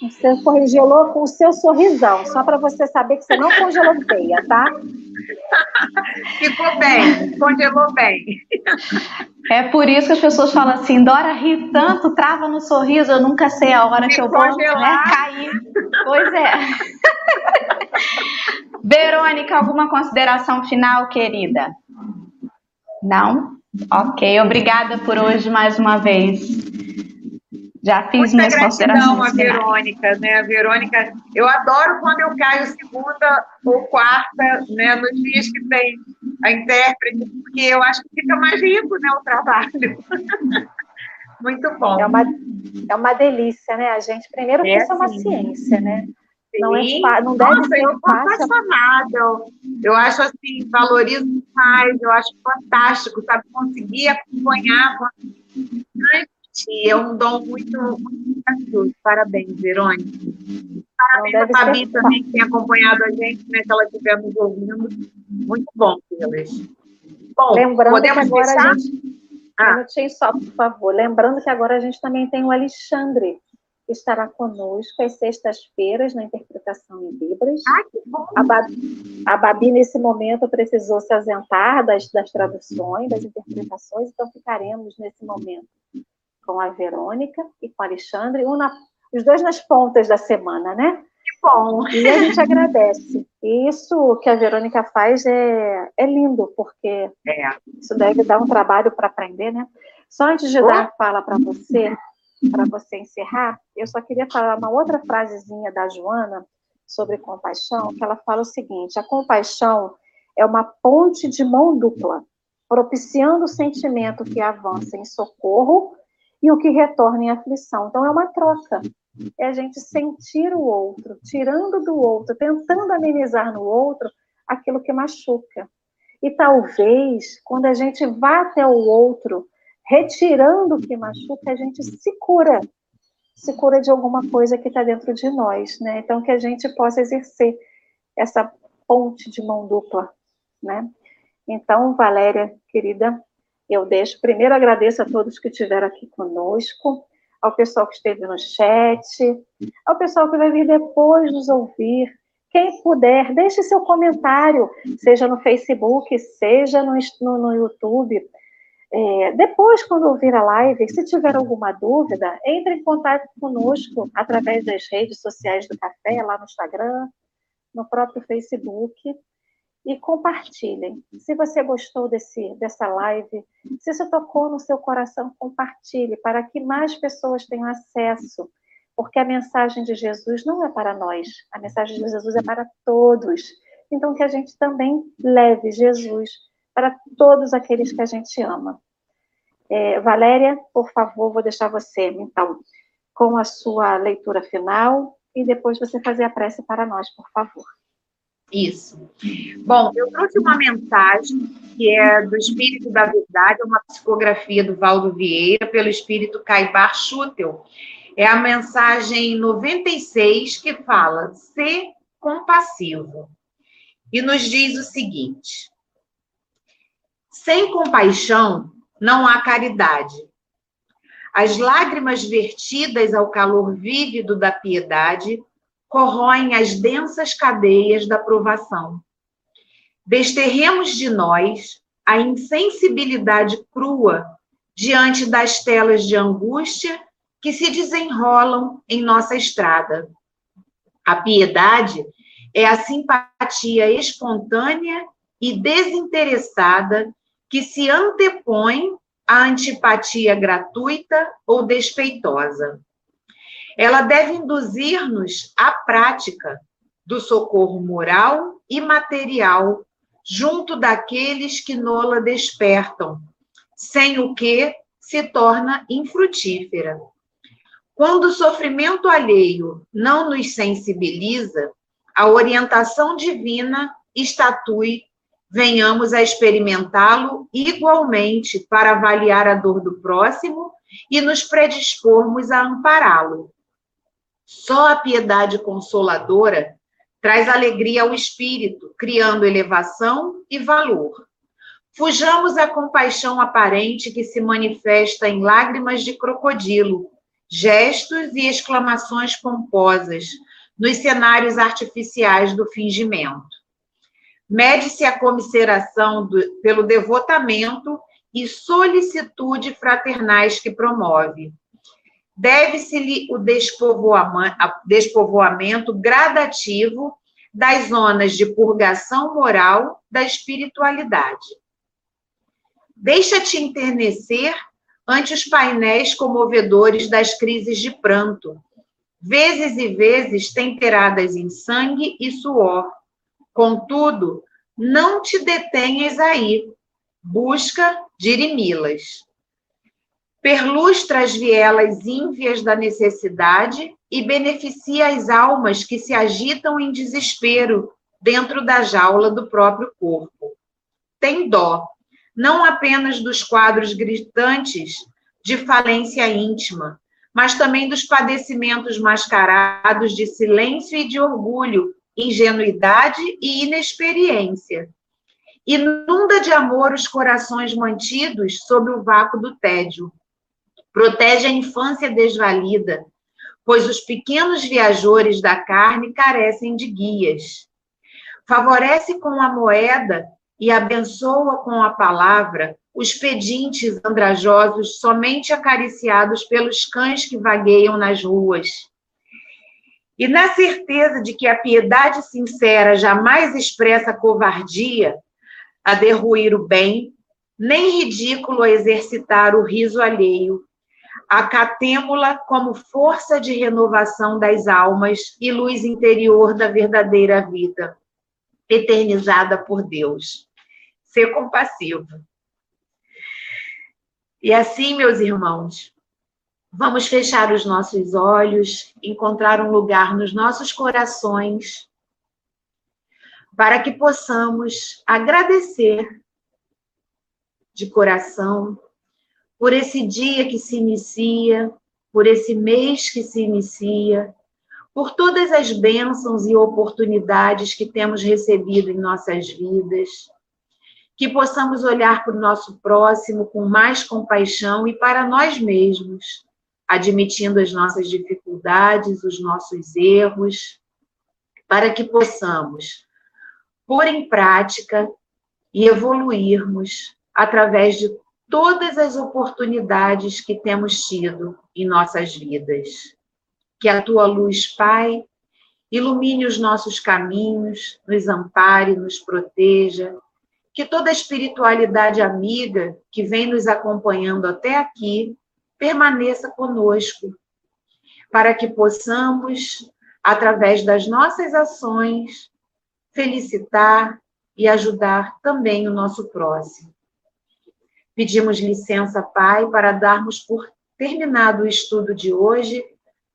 Speaker 1: você congelou com o seu sorrisão, só para você saber que você não congelou feia, tá?
Speaker 3: Ficou bem, congelou bem.
Speaker 2: É por isso que as pessoas falam assim, Dora ri tanto, trava no sorriso, eu nunca sei a hora que eu vou né, cair. Pois é. Verônica, alguma consideração final, querida? Não? Ok, obrigada por hoje mais uma vez. Já fiz Muita minhas
Speaker 3: gratidão a Verônica, né? A Verônica, eu adoro quando eu caio segunda ou quarta, né? Nos dias que tem a intérprete, porque eu acho que fica mais rico, né? O trabalho. Muito bom.
Speaker 1: É uma, é uma delícia, né? A gente primeiro é, é uma ciência, né? Não, é, não deve Nossa, ser eu
Speaker 3: estou apaixonada. Eu acho assim, valorizo mais, eu acho fantástico, sabe? Conseguir acompanhar, transmitir, é um dom muito, muito gracioso. Parabéns, Verônica. Parabéns a Fabi também, que tem acompanhado a gente, né? Que ela estiver nos ouvindo. Muito bom, Silas.
Speaker 1: Bom, Lembrando podemos agora a gente... Ah. Um minutinho só, por favor. Lembrando que agora a gente também tem o Alexandre, estará conosco às sextas-feiras na interpretação em Libras.
Speaker 3: Bom!
Speaker 1: A Babi, a Babi, nesse momento, precisou se ausentar das, das traduções, das interpretações, então ficaremos nesse momento com a Verônica e com o Alexandre, um na, os dois nas pontas da semana, né?
Speaker 3: Que bom!
Speaker 1: E a gente agradece. E isso que a Verônica faz é, é lindo, porque é. isso deve dar um trabalho para aprender, né? Só antes de dar a fala para você, para você encerrar, eu só queria falar uma outra frasezinha da Joana sobre compaixão, que ela fala o seguinte: a compaixão é uma ponte de mão dupla, propiciando o sentimento que avança em socorro e o que retorna em aflição. Então é uma troca. É a gente sentir o outro, tirando do outro, tentando amenizar no outro aquilo que machuca. E talvez, quando a gente vá até o outro, retirando o que machuca, a gente se cura. Se cura de alguma coisa que está dentro de nós, né? Então, que a gente possa exercer essa ponte de mão dupla, né? Então, Valéria, querida, eu deixo. Primeiro, agradeço a todos que estiveram aqui conosco, ao pessoal que esteve no chat, ao pessoal que vai vir depois nos ouvir. Quem puder, deixe seu comentário, seja no Facebook, seja no, no, no YouTube. É, depois, quando ouvir a live, se tiver alguma dúvida, entre em contato conosco através das redes sociais do Café, lá no Instagram, no próprio Facebook e compartilhem. Se você gostou desse, dessa live, se isso tocou no seu coração, compartilhe para que mais pessoas tenham acesso, porque a mensagem de Jesus não é para nós, a mensagem de Jesus é para todos. Então, que a gente também leve Jesus para todos aqueles que a gente ama. É, Valéria, por favor, vou deixar você, então, com a sua leitura final e depois você fazer a prece para nós, por favor.
Speaker 3: Isso. Bom, eu trouxe uma mensagem que é do Espírito da Verdade, uma psicografia do Valdo Vieira, pelo Espírito Caibar Schutel. É a mensagem 96 que fala: ser compassivo. E nos diz o seguinte: sem compaixão não há caridade. As lágrimas vertidas ao calor vívido da piedade corroem as densas cadeias da provação. Desterremos de nós a insensibilidade crua diante das telas de angústia que se desenrolam em nossa estrada. A piedade é a simpatia espontânea e desinteressada que se antepõe à antipatia gratuita ou despeitosa ela deve induzir-nos à prática do socorro moral e material junto daqueles que nola despertam, sem o que se torna infrutífera. Quando o sofrimento alheio não nos sensibiliza, a orientação divina estatui, venhamos a experimentá-lo igualmente para avaliar a dor do próximo e nos predispormos a ampará-lo. Só a piedade consoladora traz alegria ao espírito, criando elevação e valor. Fujamos a compaixão aparente que se manifesta em lágrimas de crocodilo, gestos e exclamações pomposas nos cenários artificiais do fingimento. Mede-se a comisseração do, pelo devotamento e solicitude fraternais que promove deve-se-lhe o despovoamento gradativo das zonas de purgação moral da espiritualidade. Deixa-te enternecer ante os painéis comovedores das crises de pranto, vezes e vezes temperadas em sangue e suor. Contudo, não te detenhas aí, busca dirimi-las perlustra as vielas ínvias da necessidade e beneficia as almas que se agitam em desespero dentro da jaula do próprio corpo. Tem dó, não apenas dos quadros gritantes de falência íntima, mas também dos padecimentos mascarados de silêncio e de orgulho, ingenuidade e inexperiência. Inunda de amor os corações mantidos sob o vácuo do tédio Protege a infância desvalida, pois os pequenos viajores da carne carecem de guias. Favorece com a moeda e abençoa com a palavra os pedintes andrajosos somente acariciados pelos cães que vagueiam nas ruas. E na certeza de que a piedade sincera jamais expressa covardia a derruir o bem, nem ridículo a exercitar o riso alheio, acatemo-la como força de renovação das almas e luz interior da verdadeira vida, eternizada por Deus. Ser compassivo. E assim, meus irmãos, vamos fechar os nossos olhos, encontrar um lugar nos nossos corações. para que possamos agradecer de coração por esse dia que se inicia, por esse mês que se inicia, por todas as bênçãos e oportunidades que temos recebido em nossas vidas, que possamos olhar para o nosso próximo com mais compaixão e para nós mesmos, admitindo as nossas dificuldades, os nossos erros, para que possamos pôr em prática e evoluirmos através de todas as oportunidades que temos tido em nossas vidas. Que a tua luz, Pai, ilumine os nossos caminhos, nos ampare, nos proteja. Que toda a espiritualidade amiga que vem nos acompanhando até aqui permaneça conosco, para que possamos, através das nossas ações, felicitar e ajudar também o nosso próximo. Pedimos licença, Pai, para darmos por terminado o estudo de hoje,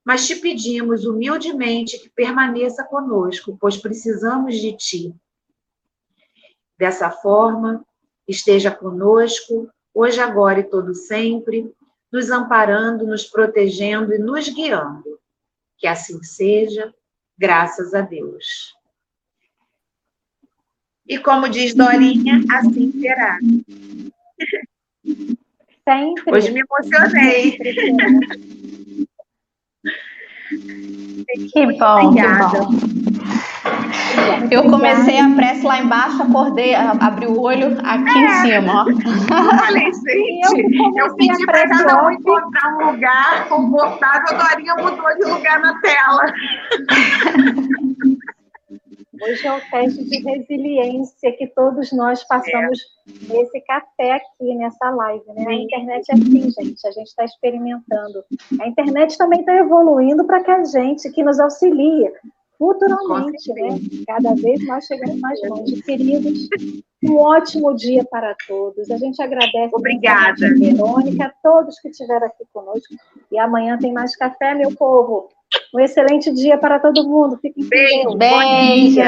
Speaker 3: mas te pedimos humildemente que permaneça conosco, pois precisamos de ti. Dessa forma, esteja conosco, hoje, agora e todo sempre, nos amparando, nos protegendo e nos guiando. Que assim seja, graças a Deus. E como diz Dorinha, assim será.
Speaker 1: Sempre.
Speaker 3: Hoje me emocionei.
Speaker 2: Que bom, Obrigada. que bom. Eu comecei a prece lá embaixo, acordei, abri o olho aqui é. em cima, ó.
Speaker 3: Falei, gente, eu, eu pedi para cada um encontrar um lugar confortável, a Dorinha mudou de lugar na tela.
Speaker 1: Hoje é o teste de resiliência que todos nós passamos é. nesse café aqui, nessa live. Né? A internet é assim, gente, a gente está experimentando. A internet também está evoluindo para que a gente, que nos auxilia futuramente, né? Cada vez mais chegando mais longe. Queridos, um ótimo dia para todos. A gente agradece
Speaker 3: Obrigada.
Speaker 1: a Verônica, a todos que estiveram aqui conosco. E amanhã tem mais café, meu povo. Um excelente dia para todo mundo. Fiquem
Speaker 2: com Deus. Beijo.